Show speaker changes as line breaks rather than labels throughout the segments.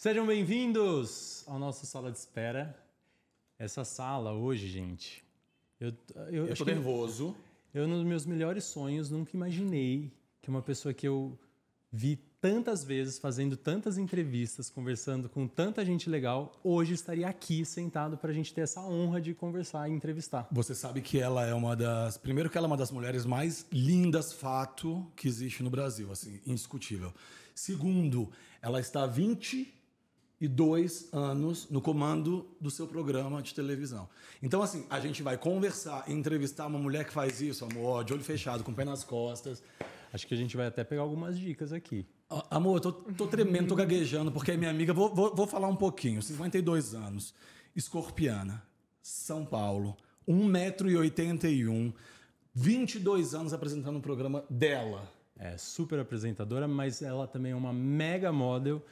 Sejam bem-vindos ao nosso sala de espera. Essa sala hoje, gente. Eu, eu,
Eu tô nervoso.
eu, nos meus melhores sonhos, nunca imaginei que uma pessoa que eu vi tantas vezes, fazendo tantas entrevistas, conversando com tanta gente legal, hoje estaria aqui sentado para a gente ter essa honra de conversar e entrevistar.
Você sabe que ela é uma das. Primeiro, que ela é uma das mulheres mais lindas, fato, que existe no Brasil, assim, indiscutível. Segundo, ela está há 22 anos no comando do seu programa de televisão. Então, assim, a gente vai conversar e entrevistar uma mulher que faz isso, amor, de olho fechado, com o pé nas costas.
Acho que a gente vai até pegar algumas dicas aqui.
Ah, Amor, eu tô, tô tremendo, tô gaguejando, porque é minha amiga. Vou, vou, vou falar um pouquinho. 52 anos, escorpiana, São Paulo, 1,81m, 22 anos apresentando um programa dela.
É super apresentadora, mas ela também é uma mega model,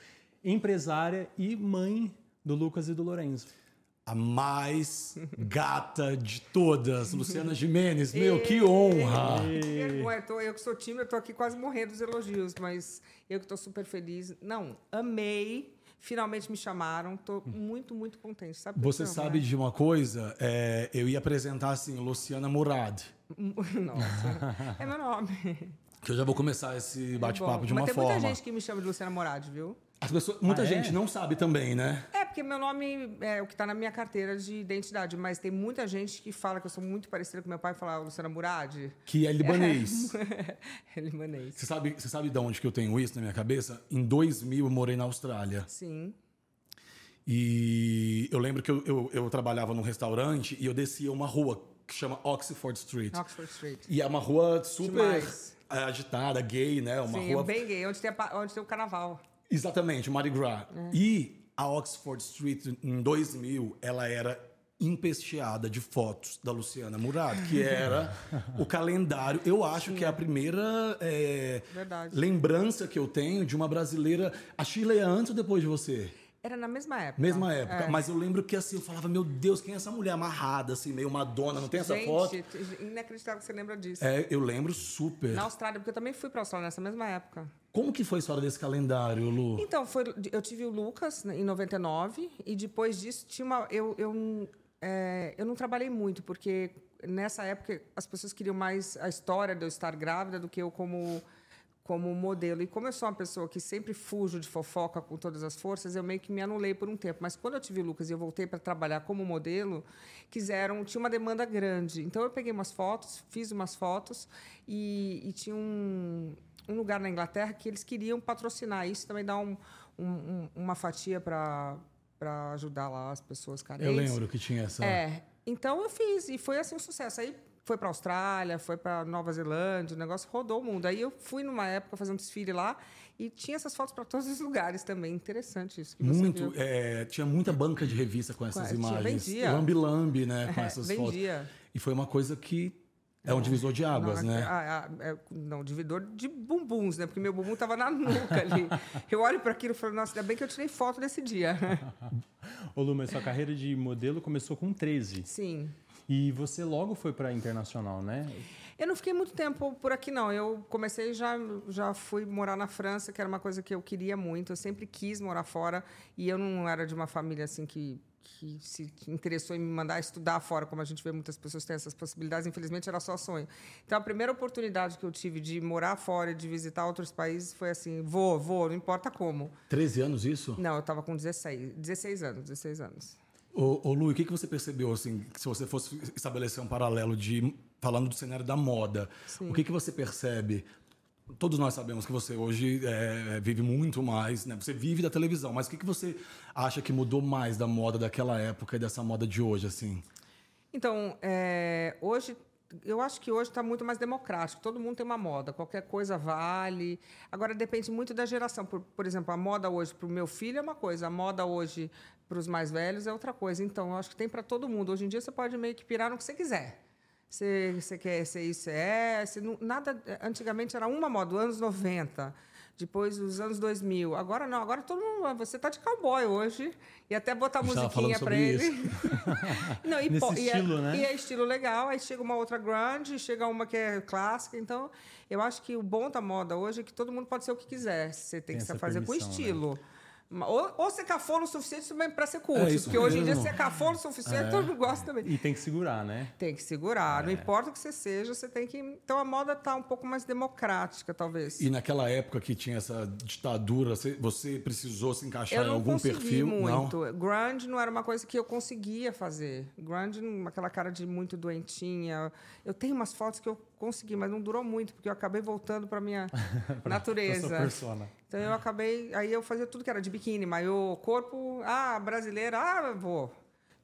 empresária e mãe do Lucas e do Lorenzo.
A mais gata de todas, Luciana Jimenez. Meu, que honra!
Que vergonha, tô- eu que sou tímida, eu tô aqui quase morrendo dos elogios, mas eu que tô super feliz. Não, amei. Finalmente me chamaram, tô muito, muito contente. Sabe
Você
quê,
sabe de uma coisa? É, eu ia apresentar assim, Luciana Murad.
Nossa, é meu nome.
Que eu já vou começar esse bate-papo
Bom,
de uma
mas tem
forma.
muita gente que me chama de Luciana Morad, viu?
As pessoas, muita
Ah, é?
gente não sabe também, né?
É, porque meu nome é o que tá na minha carteira de identidade, mas tem muita gente que fala que eu sou muito parecida com meu pai e fala Luciana Murad.
Que é libanês.
é libanês.
Você sabe, você sabe de onde que eu tenho isso na minha cabeça? Em 2000 eu morei na Austrália.
Sim.
E eu lembro que eu, eu, eu trabalhava num restaurante e eu descia uma rua que chama Oxford Street.
Oxford Street.
E é uma rua super
Demais.
agitada, gay, né? Uma
Sim,
rua.
bem gay, onde tem, a onde tem o carnaval.
Exatamente, Mardi Gras.
É.
E a Oxford Street, em 2000, ela era empesteada de fotos da Luciana Murad, que era o calendário. Eu acho que é a primeira
Verdade.
lembrança que eu tenho de uma brasileira. A Sheila é antes ou depois de você?
Era na mesma época.
Mesma época.
É.
Mas eu lembro que assim, eu falava, meu Deus, quem é essa mulher amarrada, assim, meio Madonna, não tem essa
Gente,
foto?
inacreditável que você lembra disso.
É, eu lembro super.
Na Austrália, porque eu também fui pra Austrália nessa mesma época.
Como que foi a história desse calendário, Lu?
Então, foi, eu tive o Lucas né, em 99 e depois disso tinha uma. Eu, eu, é, eu não trabalhei muito, porque nessa época as pessoas queriam mais a história de eu estar grávida do que eu como, como modelo. E como eu sou uma pessoa que sempre fujo de fofoca com todas as forças, eu meio que me anulei por um tempo. Mas quando eu tive o Lucas e eu voltei para trabalhar como modelo, quiseram, tinha uma demanda grande. Então eu peguei umas fotos, fiz umas fotos e, e tinha um, um lugar na Inglaterra que eles queriam patrocinar isso, também dar um, um- um- uma fatia para para ajudar lá as pessoas carentes.
Eu lembro que tinha essa.
É. Então eu fiz e foi assim um sucesso. Aí foi para Austrália, foi para Nova Zelândia, o negócio rodou o mundo. Aí eu fui numa época fazer um desfile lá e tinha essas fotos para todos os lugares também. Interessante isso. Que você
Muito,
viu.
é, tinha muita banca de revista com essas
Tinha,
imagens.
vendia.
Lambi-lambi, né? Com
É,
essas
vendia.
fotos. E foi uma coisa que é um divisor de águas,
não,
né?
ah, ah, é, não, dividor de bumbuns, né? Porque meu bumbum tava na nuca ali. Eu olho para aquilo e falo, nossa, ainda bem que eu tirei foto desse dia.
Ô Lu, mas sua carreira de modelo começou com 13.
Sim.
E você logo foi para internacional, né?
Eu não fiquei muito tempo por aqui, não. Eu comecei já já fui morar na França, que era uma coisa que eu queria muito. Eu sempre quis morar fora e eu não era de uma família assim que que se interessou em me mandar estudar fora, como a gente vê muitas pessoas têm essas possibilidades. Infelizmente era só sonho. Então a primeira oportunidade que eu tive de morar fora, de visitar outros países, foi assim: vou, vou, não importa como.
13 anos isso?
Não, eu estava com 16, 16 anos, 16 anos.
Ô, ô Lu, o que, que você percebeu, assim, se você fosse estabelecer um paralelo de falando do cenário da moda,
Sim.
o que, que você percebe? Todos nós sabemos que você hoje é, vive muito mais, né? Você vive da televisão, mas o que, que você acha que mudou mais da moda daquela época e dessa moda de hoje, assim?
Então, é, hoje, eu acho que hoje está muito mais democrático. Todo mundo tem uma moda, qualquer coisa vale. Agora, depende muito da geração. Por, por exemplo, a moda hoje para o meu filho é uma coisa, a moda hoje para os mais velhos é outra coisa. Então, eu acho que tem para todo mundo. Hoje em dia, você pode meio que pirar no que você quiser. Você, você quer ser isso, você é. Você não, nada, antigamente era uma moda, anos 90. Depois os anos 2000. Agora não, agora todo mundo. Você tá de cowboy hoje. E até botar musiquinha
sobre
ele. não, e,
Nesse
po- e é-
estilo, né?
E é estilo legal. Aí chega uma outra grunge, chega uma que é clássica. Então, eu acho que o bom da moda hoje é que todo mundo pode ser o que quiser. Você tem,
Tem
que fazer com
permissão, né?
Ou, ou ser cafona o suficiente também para ser cult.
É isso
porque hoje em dia ser cafona o suficiente, todo mundo gosta também.
E tem que segurar, né?
Tem que segurar. Não importa o que você seja, você tem que. Então a moda tá um pouco mais democrática, talvez.
E naquela época que tinha essa ditadura, você, precisou se encaixar em algum perfil?
muito.
Não?
Grunge não era uma coisa que eu conseguia fazer. Grunge, aquela cara de muito doentinha. Eu tenho umas fotos que eu consegui, mas não durou muito, porque eu acabei voltando para minha natureza.
Pra sua persona.
Então eu acabei. Aí eu fazia tudo que era de biquíni, maiô, corpo, ah, brasileira, ah, vou.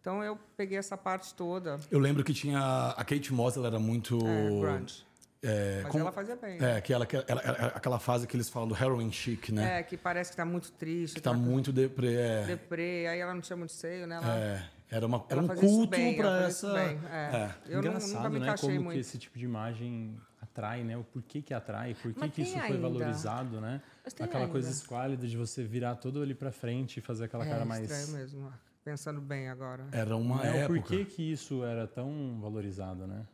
Então eu peguei essa parte toda.
Eu lembro que tinha. A Kate Moss, ela era muito.
É, grunge.
é,
Mas
com-
ela fazia bem.
É, que ela, que ela- ela- aquela fase que eles falam do heroin chic, né?
É, que parece que tá muito triste.
Que tá muito deprê. É,
deprê, aí ela não tinha muito seio, né? Ela,
é, era, uma, era um culto
isso
essa.
bem, é.
é.
Eu não-
Engraçado,
nunca me
né? Como
muito.
que esse tipo de imagem atrai, né? O porquê que atrai, por que, isso
tem
foi
ainda.
valorizado, né? Aquela coisa
ainda.
esquálida de você virar todo ali pra frente e fazer aquela
é
cara mais.
estranho mesmo, pensando bem agora.
Era uma
É, o
época.
porquê que isso era tão valorizado, né?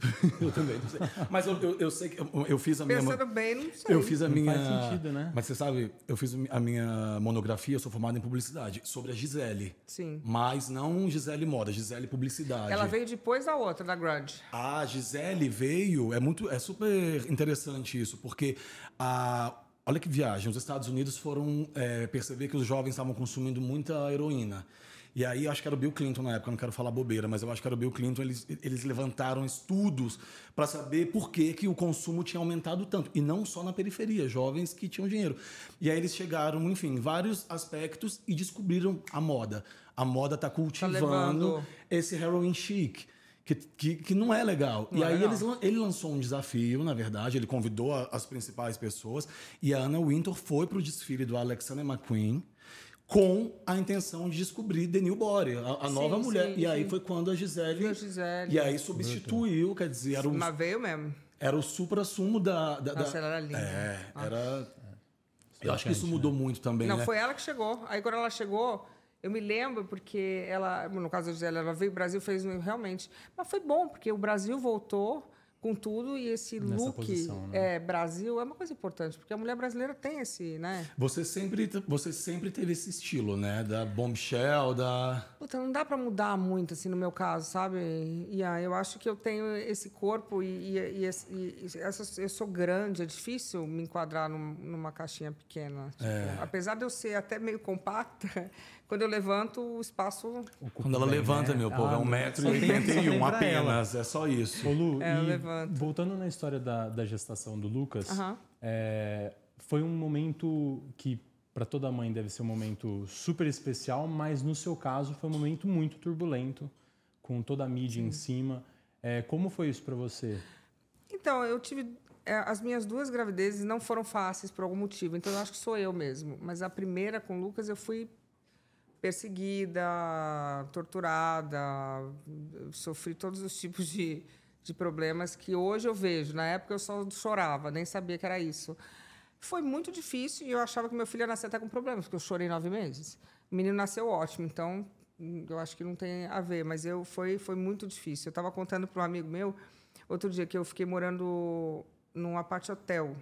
Eu também não sei. Mas eu, eu, eu sei que eu, eu fiz a minha.
Pensando bem, não sei.
Eu fiz a
Não
minha.
faz sentido, né?
Mas você sabe, eu fiz a minha monografia, eu sou formado em publicidade, sobre a Gisele.
Sim.
Mas não Gisele Moda, Gisele Publicidade.
Ela veio depois da outra, da Grunge.
A Gisele veio, é muito, é super interessante isso, porque a, olha que viagem, os Estados Unidos foram é, perceber que os jovens estavam consumindo muita heroína. E aí, eu acho que era o Bill Clinton na época, eu não quero falar bobeira, mas eu acho que era o Bill Clinton, eles, eles levantaram estudos para saber por que, que o consumo tinha aumentado tanto. E não só na periferia, jovens que tinham dinheiro. E aí eles chegaram, enfim, em vários aspectos e descobriram a moda. A moda está cultivando
levando.
esse heroin chic. Que, que, que não é legal.
Não
e
é
aí
legal.
eles, ele lançou um desafio, na verdade, ele convidou a- as principais pessoas e a Anna Wintour foi para o desfile do Alexander McQueen com a intenção de descobrir The New Body, a, a
Sim,
mulher mulher.
sim,
e aí
sim.
foi quando a Gisele.
A Gisele.
E aí substituiu, quer dizer, era o,
Mas veio mesmo.
era o supra-sumo da. da, da-
Nossa, ela era linda.
É,
Ah.
era. Eu acho que isso mudou muito também,
Não,
né?
foi ela que chegou. Aí quando ela chegou, eu me lembro porque ela, no caso da Gisele, ela veio o Brasil fez um- realmente. Mas foi bom, porque o Brasil voltou com tudo e esse
Nessa
look
posição, né?
é, Brasil é uma coisa importante, porque a mulher brasileira tem esse, né?
Você sempre, você sempre teve esse estilo, né? Da bombshell, da.
Puta, não dá pra mudar muito, assim, no meu caso, sabe? E ah, eu acho que eu tenho esse corpo e, e- e e- e essa- eu sou grande, é difícil me enquadrar num- numa caixinha pequena. Tipo, Apesar de eu ser até meio compacta, quando eu levanto, o espaço...
Quando ela levanta, meu povo, é
Ela-
um metro e oitenta e um
pra ela.
apenas. É só isso.
Ô, Lu,
É, eu
e voltando na história da, da gestação do Lucas,
Aham.
é, foi um momento que para toda mãe deve ser um momento super especial, mas no seu caso foi um momento muito turbulento, com toda a mídia em cima. É, como foi isso para você?
Então, eu tive... é, As minhas duas gravidezes não foram fáceis por algum motivo, então eu acho que sou eu mesmo. Mas a primeira com o Lucas eu fui perseguida, torturada, sofri todos os tipos de, de problemas que hoje eu vejo. Na época eu só chorava, nem sabia que era isso. Foi muito difícil e eu achava que meu filho ia nascer até com problemas, porque eu chorei nove meses. O menino nasceu ótimo, então eu acho que não tem a ver, mas eu foi, foi muito difícil. Eu estava contando para um amigo meu outro dia que eu fiquei morando num apart hotel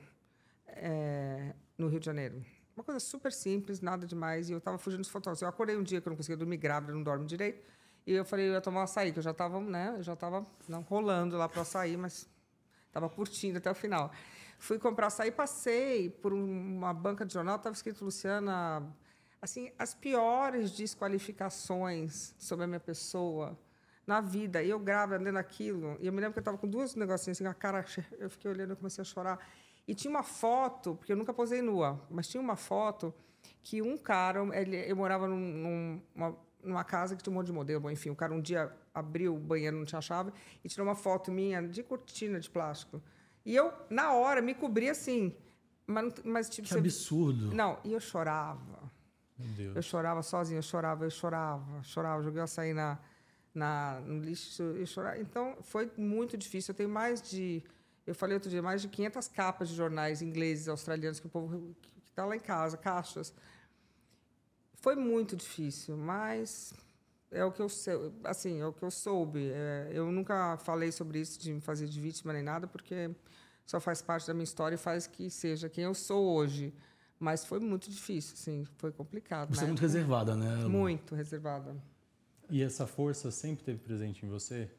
é, no Rio de Janeiro. Uma coisa super simples, nada demais. E eu estava fugindo dos fotógrafos. Eu acordei um dia que eu não conseguia dormir grávida, não dorme direito. E eu falei, eu ia tomar um açaí, que eu já estava, né? Eu já estava não, rolando lá para açaí, mas estava curtindo até o final. Fui comprar açaí, passei por um- uma banca de jornal, estava escrito Luciana, assim, as piores desqualificações sobre a minha pessoa na vida. E eu grávida, lendo aquilo. E eu me lembro que eu estava com duas negocinhos assim, a cara. Eu fiquei olhando e comecei a chorar. E tinha uma foto, porque eu nunca posei nua, mas tinha uma foto que um cara, ele, eu morava num, num- uma, numa casa que monte de modelo, enfim, o cara um dia abriu o banheiro, não tinha chave, e tirou uma foto minha de cortina de plástico. E eu, na hora, me cobri assim. Mas, mas tipo,
Que
você-
absurdo.
Não, e eu chorava.
Meu Deus.
Eu chorava sozinha, eu chorava, eu chorava, chorava, joguei açaí na, na, no lixo, eu chorava. Então, foi muito difícil. Eu tenho mais de, eu falei outro dia, mais de 500 capas de jornais ingleses, australianos, que o povo que está lá em casa, caixas. Foi muito difícil, mas é o que eu sei, assim, é o que eu soube. É, eu nunca falei sobre isso de me fazer de vítima nem nada, porque só faz parte da minha história e faz que seja quem eu sou hoje. Mas foi muito difícil, assim, foi complicado.
Você é
né?
muito reservada, né? Lu?
Muito reservada.
E essa força sempre teve presente em você?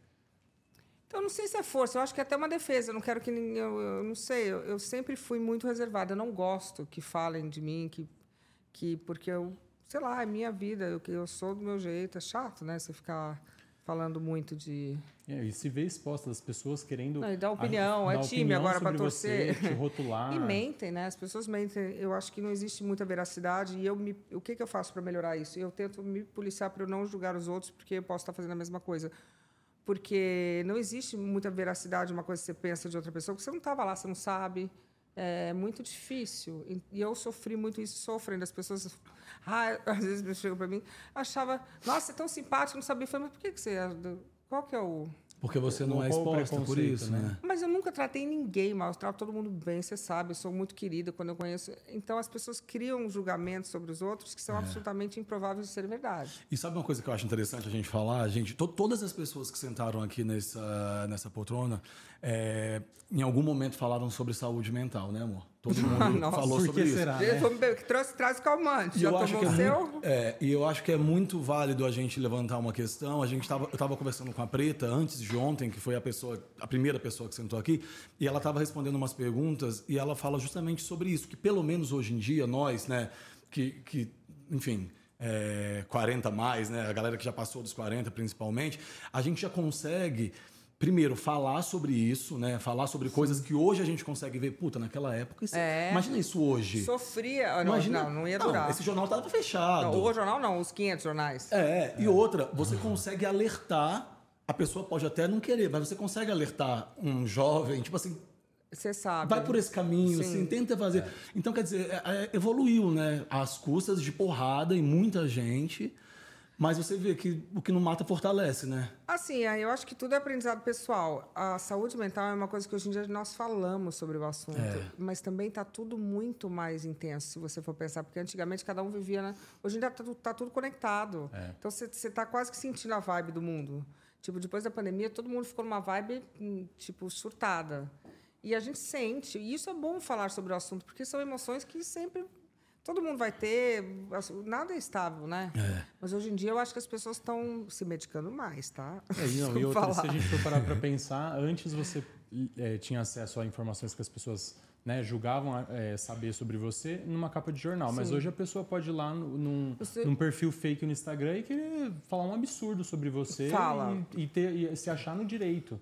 Então, eu não sei se é força, eu acho que é até uma defesa. Eu não quero que ninguém. Eu, eu não sei, eu, eu sempre fui muito reservada. Eu não gosto que falem de mim, que, que porque eu, sei lá, é minha vida, eu, eu sou do meu jeito. É chato, né? Você ficar falando muito de.
É, e se vê exposta das pessoas querendo.
Não, e dá opinião,
a-
é
dar
time agora
sobre
torcer.
Você, te rotular.
E mentem, né? As pessoas mentem. Eu acho que não existe muita veracidade. E eu me, o que, que eu faço para melhorar isso? Eu tento me policiar para eu não julgar os outros, porque eu posso estar fazendo a mesma coisa. Porque não existe muita veracidade uma coisa que você pensa de outra pessoa, porque você não estava lá, você não sabe. É muito difícil. E- eu sofri muito isso, sofrendo. As pessoas, às vezes chegam para mim, achava, nossa, é tão simpático, não sabia. Eu falei, mas por que, que você. é Qual que é o.
Porque você não é
Qual o
exposta por isso,
né?
né?
Mas eu nunca tratei ninguém mal, eu trato todo mundo bem, você sabe, eu sou muito querida quando eu conheço. Então as pessoas criam julgamentos sobre os outros que são absolutamente improváveis de ser verdade.
E sabe uma coisa que eu acho interessante a gente falar? Gente, to- todas as pessoas que sentaram aqui nessa, nessa poltrona, é, em algum momento falaram sobre saúde mental, né, amor? Todo mundo
Nossa,
falou sobre isso.
será? Né?
falou, "Bebê, que trouxe, traz calmante.
E
Já
eu, acho que é,
o seu?
muito, é, e eu acho que é muito válido a gente levantar uma questão. A gente tava, eu estava conversando com a Preta antes de ontem, que foi a pessoa, a primeira pessoa que sentou aqui, e ela estava respondendo umas perguntas e ela fala justamente sobre isso, que pelo menos hoje em dia nós, né, que, que enfim, é, 40 mais, né, a galera que já passou dos 40 principalmente, a gente já consegue primeiro falar sobre isso, né, falar sobre coisas que hoje a gente consegue ver, puta, naquela época, isso,
É.
imagina isso hoje.
Sofria. Não,
Imagina-
não, não ia durar.
esse jornal estava fechado.
Não, o jornal não, os 500 jornais.
É, e outra, você consegue alertar. A pessoa pode até não querer, mas você consegue alertar um jovem, tipo assim,
Você sabe.
vai por esse caminho,
Sim.
assim, tenta fazer. Então, quer dizer, é- é- evoluiu, né? Às custas de porrada em muita gente, mas você vê que o que não mata fortalece, né?
Assim, aí eu acho que tudo é aprendizado pessoal. A saúde mental é uma coisa que hoje em dia nós falamos sobre o assunto,
É.
mas também está tudo muito mais intenso, se você for pensar, porque antigamente cada um vivia, né? Hoje em dia está tá tudo conectado. Então você está quase que sentindo a vibe do mundo. Tipo, depois da pandemia, todo mundo ficou numa vibe, hum, tipo, surtada. E a gente sente, e isso é bom falar sobre o assunto, porque são emoções que sempre todo mundo vai ter, assim, nada é estável, né? Mas hoje em dia eu acho que as pessoas estão se medicando mais, tá?
É, e, não, e outra, se a
falar.
gente for parar para pensar, antes você eh, tinha acesso a informações que as pessoas né, julgavam eh, saber sobre você numa capa de jornal. Mas
Sim.
hoje a pessoa pode ir lá no- num,
Você-
num perfil fake no Instagram e querer falar um absurdo sobre você
Fala.
E, e ter, e se achar no direito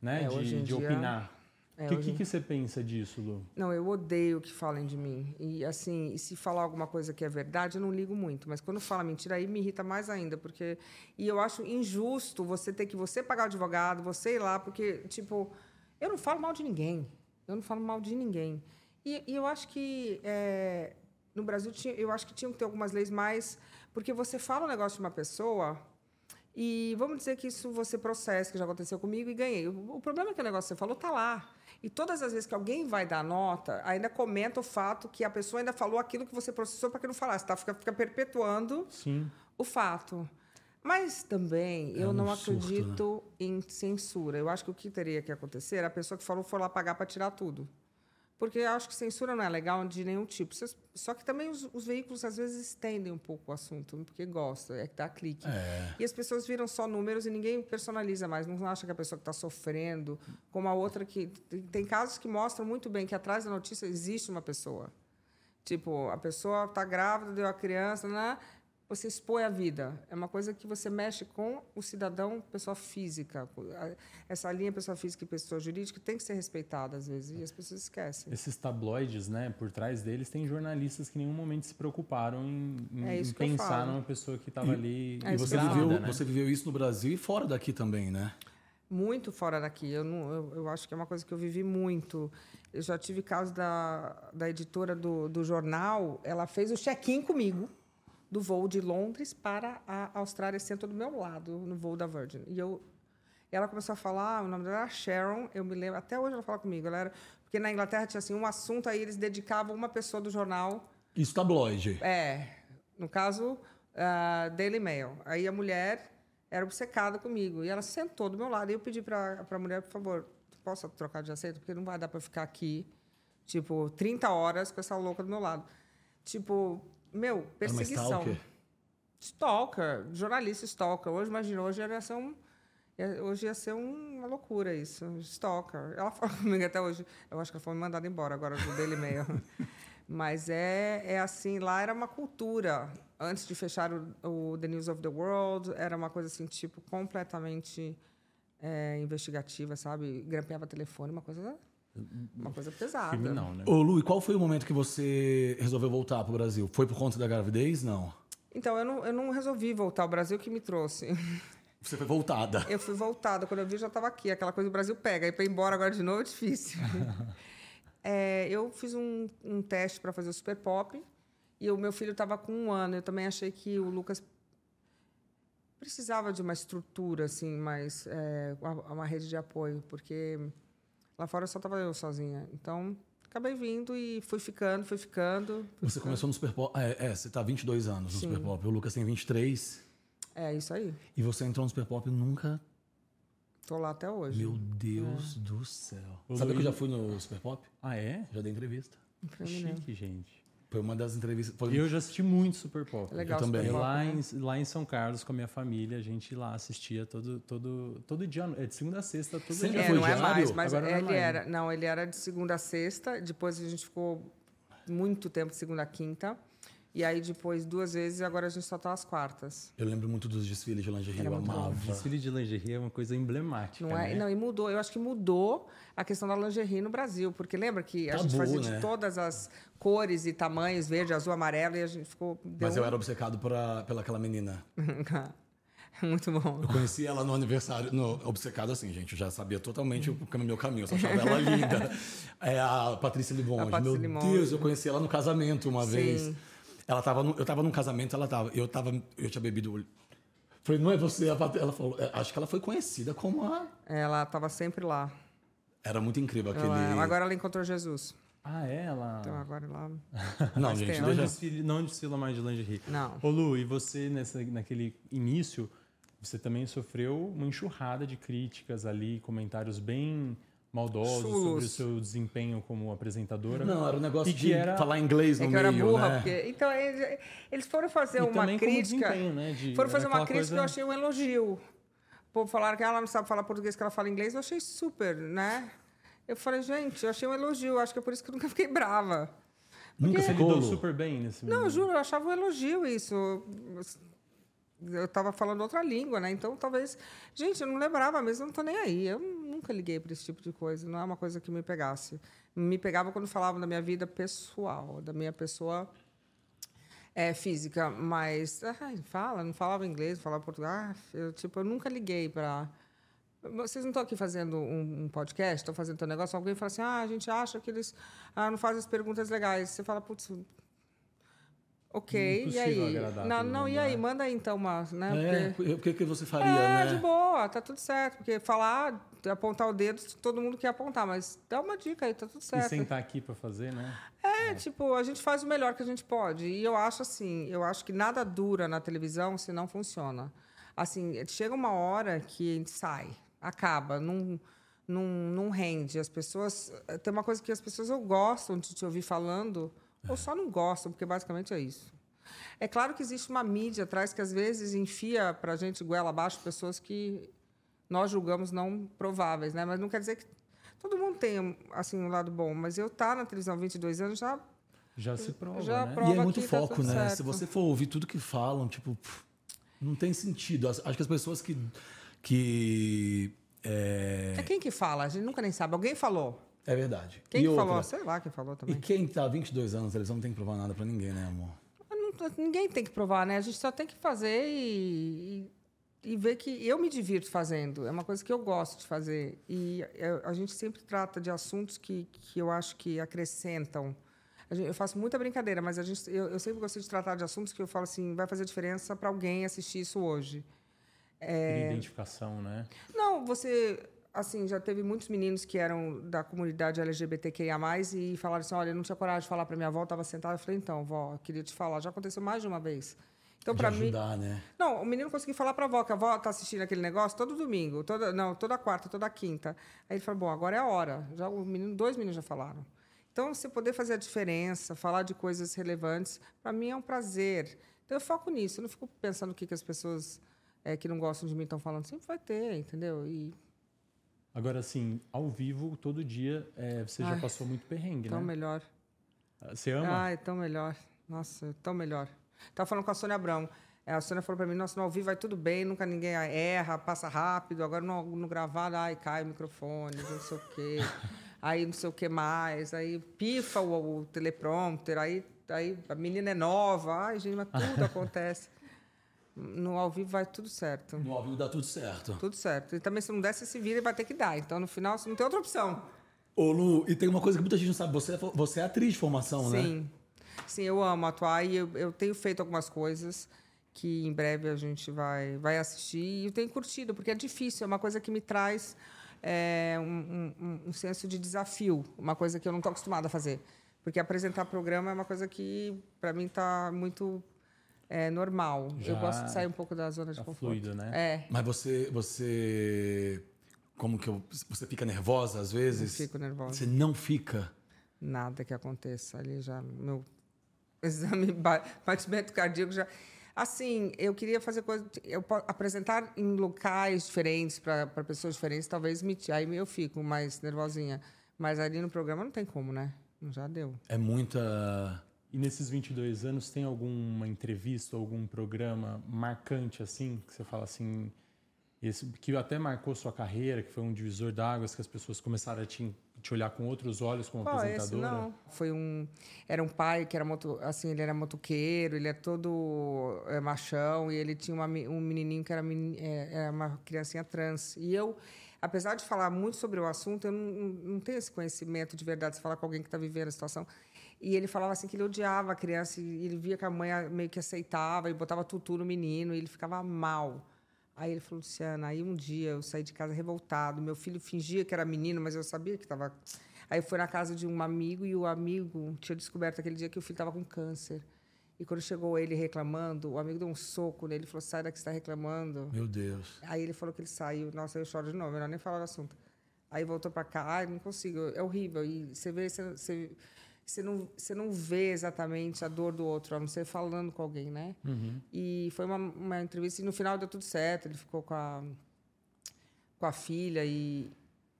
né,
É, hoje
de,
em
de
dia-
opinar.
É,
O que,
hoje-
que, que você pensa disso, Lu?
Não, eu odeio que falem de mim. E assim, e se falar alguma coisa que é verdade, eu não ligo muito. Mas quando fala mentira, aí me irrita mais ainda, porque e eu acho injusto você ter que você pagar o advogado, você ir lá, porque tipo, eu não falo mal de ninguém. Eu não falo mal de ninguém. E, e eu acho que é, no Brasil tinha, eu acho que tinham que ter algumas leis mais, porque você fala um negócio de uma pessoa e vamos dizer que isso você processa, que já aconteceu comigo e ganhei. O, problema é que o negócio que você falou tá lá. E todas as vezes que alguém vai dar nota, ainda comenta o fato que a pessoa ainda falou aquilo que você processou para que não falasse. Tá? Fica, fica perpetuando
Sim.
o fato. Mas também eu
um
não
surto, né?
acredito em censura. Eu acho que o que teria que acontecer, a pessoa que falou for lá pagar para tirar tudo. Porque eu acho que censura não é legal de nenhum tipo. Só que também os, os veículos às vezes estendem um pouco o assunto, porque gosta, é que dá clique. E as pessoas viram só números e ninguém personaliza mais. Não acha que a pessoa que está sofrendo, como a outra que. Tem casos que mostram muito bem que atrás da notícia existe uma pessoa. Tipo, a pessoa está grávida, deu a criança, né? Você expõe a vida. É uma coisa que você mexe com o cidadão, pessoa física. Essa linha pessoa física e pessoa jurídica tem que ser respeitada às vezes e as pessoas esquecem.
Esses tabloides, né, por trás deles, tem jornalistas que em nenhum momento se preocuparam em, em-
É
em pensar numa pessoa que estava ali
É
E você,
eu
viveu,
né?
você viveu isso no Brasil e fora daqui também, né?
muito fora daqui. Eu, não, eu, eu acho que é uma coisa que eu vivi muito. Eu já tive caso da, da editora do, do jornal, ela fez o check-in comigo do voo de Londres para a Austrália, sentou do meu lado no voo da Virgin. E eu, ela começou a falar, o nome dela era Sharon, eu me lembro, até hoje ela fala comigo. Ela era, porque na Inglaterra tinha assim, um assunto, aí eles dedicavam uma pessoa do jornal
Isso tabloide.
é, no caso, ah, Daily Mail. Aí a mulher era obcecada comigo e ela sentou do meu lado e eu pedi para a mulher, por favor, posso trocar de assento? Porque não vai dar para ficar aqui, tipo, 30 horas com essa louca do meu lado. Tipo, meu,
Era uma
perseguição.
stalker?
Stalker, jornalista stalker. Hoje, imagina, hoje ia ser um. Hoje ia ser um- uma loucura isso. Stalker. Ela fala comigo até hoje. Eu acho que ela foi mandada embora agora do Daily Mail. Mas é, é assim, lá era uma cultura. Antes de fechar o, o The News of the World, era uma coisa assim, tipo, completamente é, investigativa, sabe? Grampeava telefone, uma coisa. Uma coisa pesada.
Criminal, né?
Ô, Lu, e qual foi o momento que você resolveu voltar pro Brasil? Foi por conta da gravidez? Não.
Então, eu não, eu não resolvi voltar ao Brasil que me trouxe.
Você foi voltada.
Eu fui voltada. Quando eu vi, eu já estava aqui. Aquela coisa do Brasil pega. Aí para ir embora agora de novo é difícil. É, eu fiz um, um teste para fazer o Super Pop. E o meu filho estava com um ano. Eu também achei que o Lucas precisava de uma estrutura, assim, mais... é, uma, uma rede de apoio. Porque lá fora só estava eu sozinha. Então, acabei vindo e fui ficando, fui ficando. fui
Você
ficando.
começou no Super Pop. É, é, você tá 22 anos no
Sim.
Super Pop. O Lucas tem 23.
É, isso aí.
E você entrou no Super Pop e nunca.
Tô lá até hoje.
Meu Deus do céu.
Ô,
Sabe que eu
Luiz-
já fui no Super Pop?
Ah, é?
Já dei entrevista.
Chique, gente.
Foi uma das entrevistas. Foi...
Eu já assisti muito Super Pop.
Legal,
Eu também.
Super Pop,
lá,
né?
em, lá em São Carlos com a minha família, a gente lá assistia todo, todo, todo dia, é de segunda a sexta, todo
Sempre
dia.
É,
foi
não é
diário?
mais, mas
Agora não é
ele
mais, né?
era. Não, ele era de segunda a sexta, depois a gente ficou muito tempo de segunda a quinta. E aí depois duas vezes e agora a gente só tá às quartas.
Eu lembro muito dos desfiles de lingerie.
Era
Eu
muito bom.
amava.
Desfile de lingerie é uma coisa emblemática,
Não é?
né?
Não, e mudou. Eu acho que mudou a questão da lingerie no Brasil, porque lembra que a gente
Tabu,
fazia
né?
de todas as cores e tamanhos, verde, azul, amarelo, e a gente ficou.
Mas eu
um-
era obcecado por pela aquela menina.
muito bom.
Eu conheci ela no aniversário, no, obcecado assim, gente. Eu já sabia totalmente o meu caminho, eu só achava ela linda. É a Patrícia.
A Patrícia
meu
Limonge.
Deus, eu conheci ela no casamento uma
Sim.
vez. Ela tava no- eu tava num casamento, ela tava. Eu tava. Eu tinha bebido. Falei, não é você, a Pat-" Ela falou, "É, acho que ela foi conhecida como a.
Ela estava sempre lá.
Era muito incrível aquele.
Ela- agora ela encontrou Jesus.
Ah, é? Ela...
Então agora ela.
Não, gente.
Não,
deixa.
desfile, não desfila mais de lingerie.
Não.
Ô Lu, e você nessa, naquele início, você também sofreu uma enxurrada de críticas ali, comentários bem maldosos sobre o seu desempenho como apresentadora.
Não, era um negócio
E
de
era-
falar inglês no
É que eu era
meio,
burra,
né?
porque. Então, eles, foram fazer
E
uma crítica.
desempenho, né? De-
Foram fazer uma crítica que eu
coisa-
achei um elogio. O povo falaram que ela não sabe falar português, que ela fala inglês, eu achei super, né? Eu falei, gente, eu achei um elogio, acho que é por isso que eu nunca fiquei brava.
Nunca
Você
ficou.
lidou super bem nesse
Não, eu juro, eu achava um elogio isso. Eu estava falando outra língua, né? Então, talvez. Gente, eu não lembrava mesmo, eu não tô nem aí. Eu nunca liguei para esse tipo de coisa. Não é uma coisa que me pegasse. Me pegava quando falavam da minha vida pessoal, da minha pessoa é, física. Mas, ai, fala, não falava inglês, não falava português. Ah, eu, tipo, eu nunca liguei para. Vocês não estão aqui fazendo um, um podcast, estão fazendo teu negócio, alguém fala assim, ah, a gente acha que eles ah, não fazem as perguntas legais. Você fala, putz, ok, e
Impossível
aí? Não, não, e aí?
né?
Manda aí então uma, né?
É,
Porque-
o que, que você faria,
é,
né?
de boa, tá tudo certo. Porque falar, apontar o dedo, todo mundo quer apontar, mas dá uma dica aí, tá tudo
E
certo.
sentar aqui pra fazer, né?
É, tipo, a gente faz o melhor que a gente pode. E eu acho assim, eu acho que nada dura na televisão se não funciona. Assim, chega uma hora que a gente sai, acaba, não, não, não rende. As pessoas. Tem uma coisa que as pessoas gostam de te ouvir falando, ou só não gostam, porque basicamente é isso. É claro que existe uma mídia atrás que às vezes enfia para a gente goela abaixo pessoas que nós julgamos não prováveis, né? Mas não quer dizer que todo mundo tem assim um lado bom. Mas eu estar na televisão há 22 anos já
Já se prova,
Já
né?
prova.
E é muito
tá
foco,
tudo
né?
certo.
Se você for ouvir tudo que falam, tipo, pff, não tem sentido. Acho que as pessoas que. que é,
É quem que fala? A gente nunca nem sabe. Alguém falou.
É verdade.
Quem
e
que
outra,
falou? Sei lá quem falou
E
também.
quem tá há 22 anos, eles não tem que provar nada pra ninguém, né, amor?
Não- ninguém tem que provar, né? A gente só tem que fazer e, e, e ver que eu me divirto fazendo. É uma coisa que eu gosto de fazer. E a gente sempre trata de assuntos que, que eu acho que acrescentam. Eu faço muita brincadeira, mas a gente, eu, eu sempre gostei de tratar de assuntos que eu falo assim, vai fazer diferença para alguém assistir isso hoje.
Por identificação, né?
Não, você assim, já teve muitos meninos que eram da comunidade LGBTQIA+, e falaram assim, olha, eu não tinha coragem de falar para minha avó, estava sentada, eu falei, então, vó, eu queria te falar, já aconteceu mais de uma vez. Então, para mim,
ajudar, né?
não, o menino conseguiu falar para a avó, que a avó tá assistindo aquele negócio todo domingo, toda, não, toda quarta, toda quinta. Aí ele falou, bom, agora é a hora. Já o menino, dois meninos já falaram. Então, você poder fazer a diferença, falar de coisas relevantes, para mim é um prazer. Então, eu foco nisso. Eu não fico pensando o que, que as pessoas é, que não gostam de mim estão falando. Sempre vai ter, entendeu? E
Agora, assim, ao vivo, todo dia, é, você já
Ai,
passou muito perrengue,
tão
né?
melhor.
Você ama?
Ai, tão melhor. Nossa, tão melhor. Tava falando com a Sônia Abrão. É, A Sônia falou para mim, nossa, no ao vivo vai tudo bem, nunca ninguém erra, passa rápido. Agora no, no gravado, ai, cai o microfone, não sei o quê. Aí não sei o que mais. Aí pifa o, o teleprompter, aí, aí a menina é nova. Ai, gente, mas tudo acontece. No ao vivo vai tudo certo.
No ao vivo dá tudo certo.
Tudo certo. E também se não der, você se vira e vai ter que dar. Então, no final, você não tem outra opção.
Ô, Lu, e tem uma coisa que muita gente não sabe. Você é, você é atriz de formação, né?
Sim. Sim, eu amo atuar e eu, eu tenho feito algumas coisas que em breve a gente vai, vai assistir e eu tenho curtido, porque é difícil, é uma coisa que me traz é, um, um- um senso de desafio, uma coisa que eu não estou acostumada a fazer. Porque apresentar programa é uma coisa que, para mim, está muito é, normal. eu
Já
gosto de sair um pouco da zona de
Tá
conforto.
fluido, né?
É,
Mas você, você, como que eu, você fica nervosa às
eu
vezes?
fico nervosa.
Você não fica.
Nada que aconteça ali já. Meu exame, ba- batimento cardíaco já. Assim, eu queria fazer coisa. Eu apresentar em locais diferentes para pessoas diferentes, talvez me. Aí eu fico mais nervosinha. Mas ali no programa não tem como, né? Já deu.
É muita.
E nesses 22 anos, tem alguma entrevista, algum programa marcante, assim, que você fala assim, esse, que até marcou sua carreira, que foi um divisor d'águas, que as pessoas começaram a te, te olhar com outros olhos como
esse
apresentadora?
não. Foi um. Era um pai que era moto, assim, ele era motoqueiro, ele é todo é, machão, e ele tinha uma um menininho que era, é, era uma criancinha trans. E eu, apesar de falar muito sobre o assunto, eu não, não- não tenho esse conhecimento de verdade, se falar com alguém que está vivendo a situação. E ele falava assim que ele odiava a criança, e ele via que a mãe meio que aceitava, e botava tutu no menino, e ele ficava mal. Aí ele falou, Luciana, aí um dia eu saí de casa revoltado. Meu filho fingia que era menino, mas eu sabia que estava. Aí foi na casa de um amigo e o amigo tinha descoberto aquele dia que o filho estava com câncer. E quando chegou ele reclamando, o amigo deu um soco nele e falou: sai daqui, você está reclamando.
Meu Deus.
Aí ele falou que ele saiu. Nossa, eu choro de novo, melhor nem falar do assunto. Aí voltou para cá, ai, não consigo, é horrível. E você vê, você, você, você, não, você não vê exatamente a dor do outro, a não ser falando com alguém, né? E foi uma, uma entrevista e no final deu tudo certo. Ele ficou com a, com a filha, e,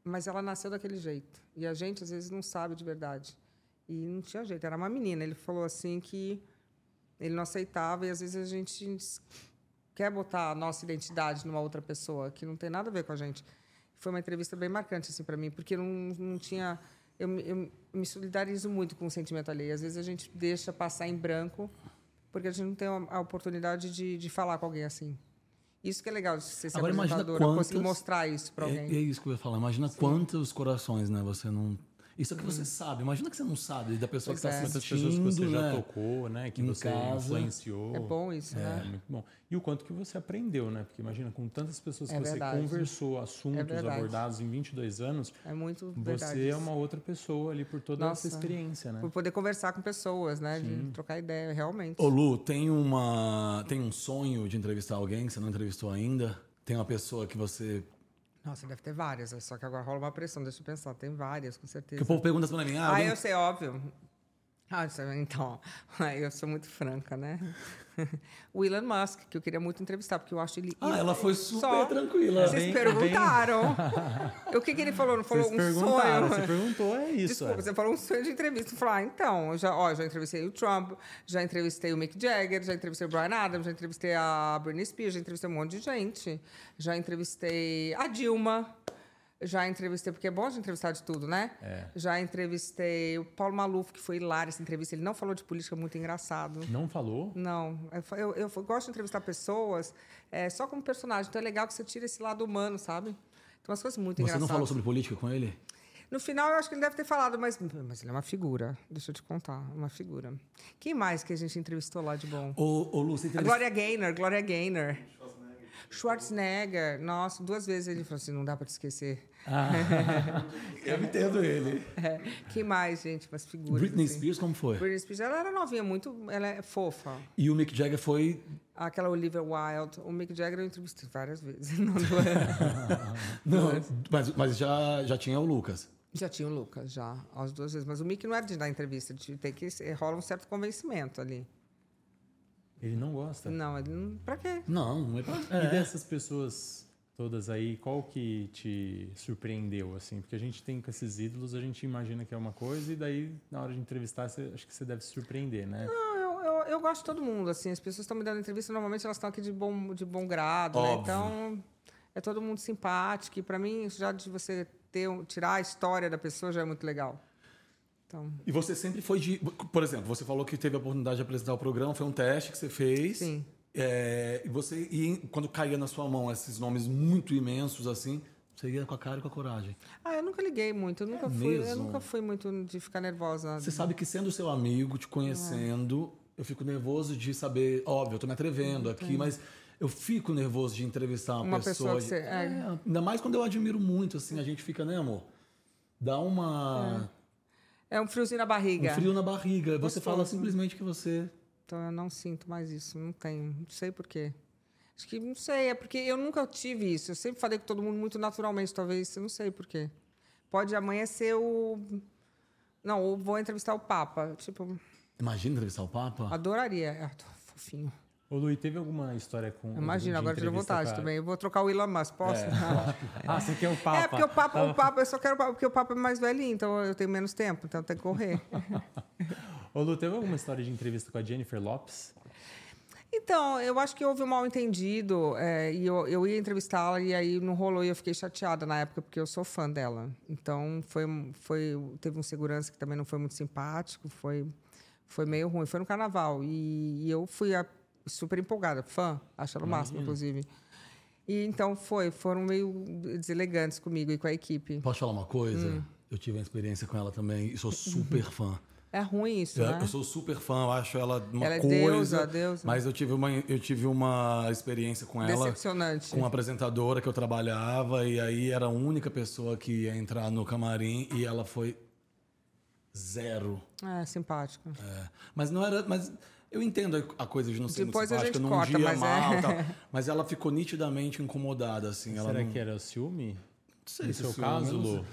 mas ela nasceu daquele jeito. E a gente, às vezes, não sabe de verdade. E não tinha jeito, era uma menina. Ele falou assim que ele não aceitava e às vezes a gente quer botar a nossa identidade numa outra pessoa que não tem nada a ver com a gente. Foi uma entrevista bem marcante assim para mim, porque não, não tinha eu, me- eu me solidarizo muito com o sentimento alheio. Às vezes a gente deixa passar em branco porque a gente não tem a oportunidade de, de falar com alguém assim. Isso que é legal de ser
Agora,
apresentadora, conseguir mostrar isso para
É,
alguém.
é isso que eu ia falar. Imagina quantos corações, né? Você não. Isso é que você sabe. Imagina que você não sabe da pessoa
Pois
que está
é.
Assistindo,
pessoas que você
né?
já tocou, né? Que
Em
você
casa.
influenciou.
É bom isso,
É,
né?
muito bom. E o quanto que você aprendeu, né? Porque imagina, com tantas pessoas
É
que você
verdade.
conversou, assuntos
verdade.
abordados em 22 anos,
É muito verdade.
você é uma outra pessoa ali por toda
Nossa.
essa experiência, né?
Por poder conversar com pessoas, né? De trocar ideia, realmente.
Ô Lu, tem uma. Tem um sonho de entrevistar alguém que você não entrevistou ainda? Tem uma pessoa que você.
Nossa, deve ter várias, só que agora rola uma pressão, deixa eu pensar. Tem várias, com certeza.
Que o povo pergunta pra mim, ah,
Ah,
alguém-
eu sei, óbvio. Ah, então, eu sou muito franca, né? O Elon Musk, que eu queria muito entrevistar, porque eu acho ele.
Ah, ela foi super
Só.
tranquila.
Vocês
Bem-
perguntaram. O que, que ele falou? Não falou
Vocês
um
perguntaram,
sonho?
você perguntou, é isso.
Desculpa,
é.
você falou um sonho de entrevista. Eu falei, ah, então, eu já, ó, já entrevistei o Trump, já entrevistei o Mick Jagger, já entrevistei o Brian Adams, já entrevistei a Britney Spears, já entrevistei um monte de gente. Já entrevistei a Dilma. Já entrevistei, porque é bom de entrevistar de tudo, né?
É.
Já entrevistei o Paulo Maluf, que foi hilário essa entrevista. Ele não falou de política, muito engraçado.
Não falou?
Não, eu, eu, eu gosto de entrevistar pessoas é, só como personagem. Então é legal que você tira esse lado humano, sabe? Tem umas coisas muito
Você
engraçadas.
não falou sobre política com ele?
No final, eu acho que ele deve ter falado, mas, mas ele é uma figura. Deixa eu te contar, uma figura. Quem mais que a gente entrevistou lá de bom?
Ô, ô Lu, você
A
entrevistou.
Glória Gaynor, Glória Gaynor. Schwarzenegger. Nossa, duas vezes ele falou assim, não dá pra te esquecer.
Eu entendo ele.
É. Quem mais, gente? Umas figuras.
Britney
assim.
Spears, como foi?
Britney Spears, ela era novinha, muito... Ela é fofa.
E o Mick Jagger foi.
Aquela Olivia Wilde. O Mick Jagger eu entrevistei várias vezes. Não, não é.
Não, mas, mas já, já tinha o Lucas.
Já tinha o Lucas, já, as duas vezes. Mas o Mickey não era de dar entrevista, de ter que rola um certo convencimento ali.
Ele não gosta.
Não, ele não. Pra quê?
Não, não é pra...
E dessas pessoas todas aí, qual que te surpreendeu, assim? Porque a gente tem com esses ídolos, a gente imagina que é uma coisa e daí, na hora de entrevistar, você, acho que você deve se surpreender, né?
Não, eu, eu, eu gosto de todo mundo, assim. As pessoas estão me dando entrevista, normalmente elas estão aqui de bom, de bom grado, né? Então, é todo mundo simpático. E para mim, já de você ter, tirar a história da pessoa já é muito legal. Então,
E você sempre foi de. Por exemplo, você falou que teve a oportunidade de apresentar o programa, foi um teste que você fez.
sim.
É, e você e quando caía na sua mão esses nomes muito imensos assim, você ia com a cara e com a coragem.
Ah, eu nunca liguei muito. Eu nunca, fui, eu
É mesmo?
nunca fui muito de ficar nervosa.
Você sabe que sendo seu amigo, te conhecendo, eu fico nervoso de saber, óbvio, eu tô me atrevendo aqui, mas eu fico nervoso de entrevistar uma,
Uma pessoa que
de-
você- é.
É, ainda mais quando eu admiro muito, assim, a gente fica, né, amor? Dá uma
É um friozinho na barriga.
um frio na barriga. Você
Gostoso.
fala simplesmente que você
Então eu não sinto mais isso, não tenho, não sei por quê. Acho que não sei, é porque eu nunca tive isso. Eu sempre falei com todo mundo muito naturalmente, talvez, eu não sei por quê. Pode amanhã ser o não, ou vou entrevistar o Papa, tipo,
imagina entrevistar o Papa.
adoraria. Ah, tô fofinho.
Ô, Luí, teve alguma história com.
Imagina, agora tirou vontade
com a-
também. Eu vou trocar o Elon Musk, posso?
Ah, você quer o Papa?
É, porque o Papa, o Papa, eu só quero o Papa, porque o Papa é mais velhinho, então eu tenho menos tempo, então tem que correr.
Ô, Lu, teve alguma história de entrevista com a Jennifer Lopes?
Então, eu acho que houve um mal entendido é, e eu, eu ia entrevistá-la e aí não rolou e eu fiquei chateada na época porque eu sou fã dela. Então, foi, foi teve um segurança que também não foi muito simpático, foi, foi meio ruim. Foi no carnaval e, e eu fui a- super empolgada, fã, ela o máximo, inclusive. E então foi, foram meio deselegantes comigo e com a equipe.
Posso falar uma coisa?
Hum.
Eu tive uma experiência com ela também e sou super fã.
É ruim isso,
Eu,
né?
eu sou super fã, eu acho ela uma
Ela é
coisa.
deusa, deusa.
Mas eu tive uma, eu tive uma experiência com ela,
Decepcionante.
com uma apresentadora que eu trabalhava, e aí era a única pessoa que ia entrar no camarim e ela foi zero.
É, simpático.
É. Mas não era. Mas eu entendo a coisa de não ser
Depois
muito simpática num
corta,
dia
mas é.
mal. tal. Mas ela ficou nitidamente incomodada, assim. Ela
Será
não,
que era o ciúme?
não sei
No
se
seu
isso-
caso,
eu não.
Lu?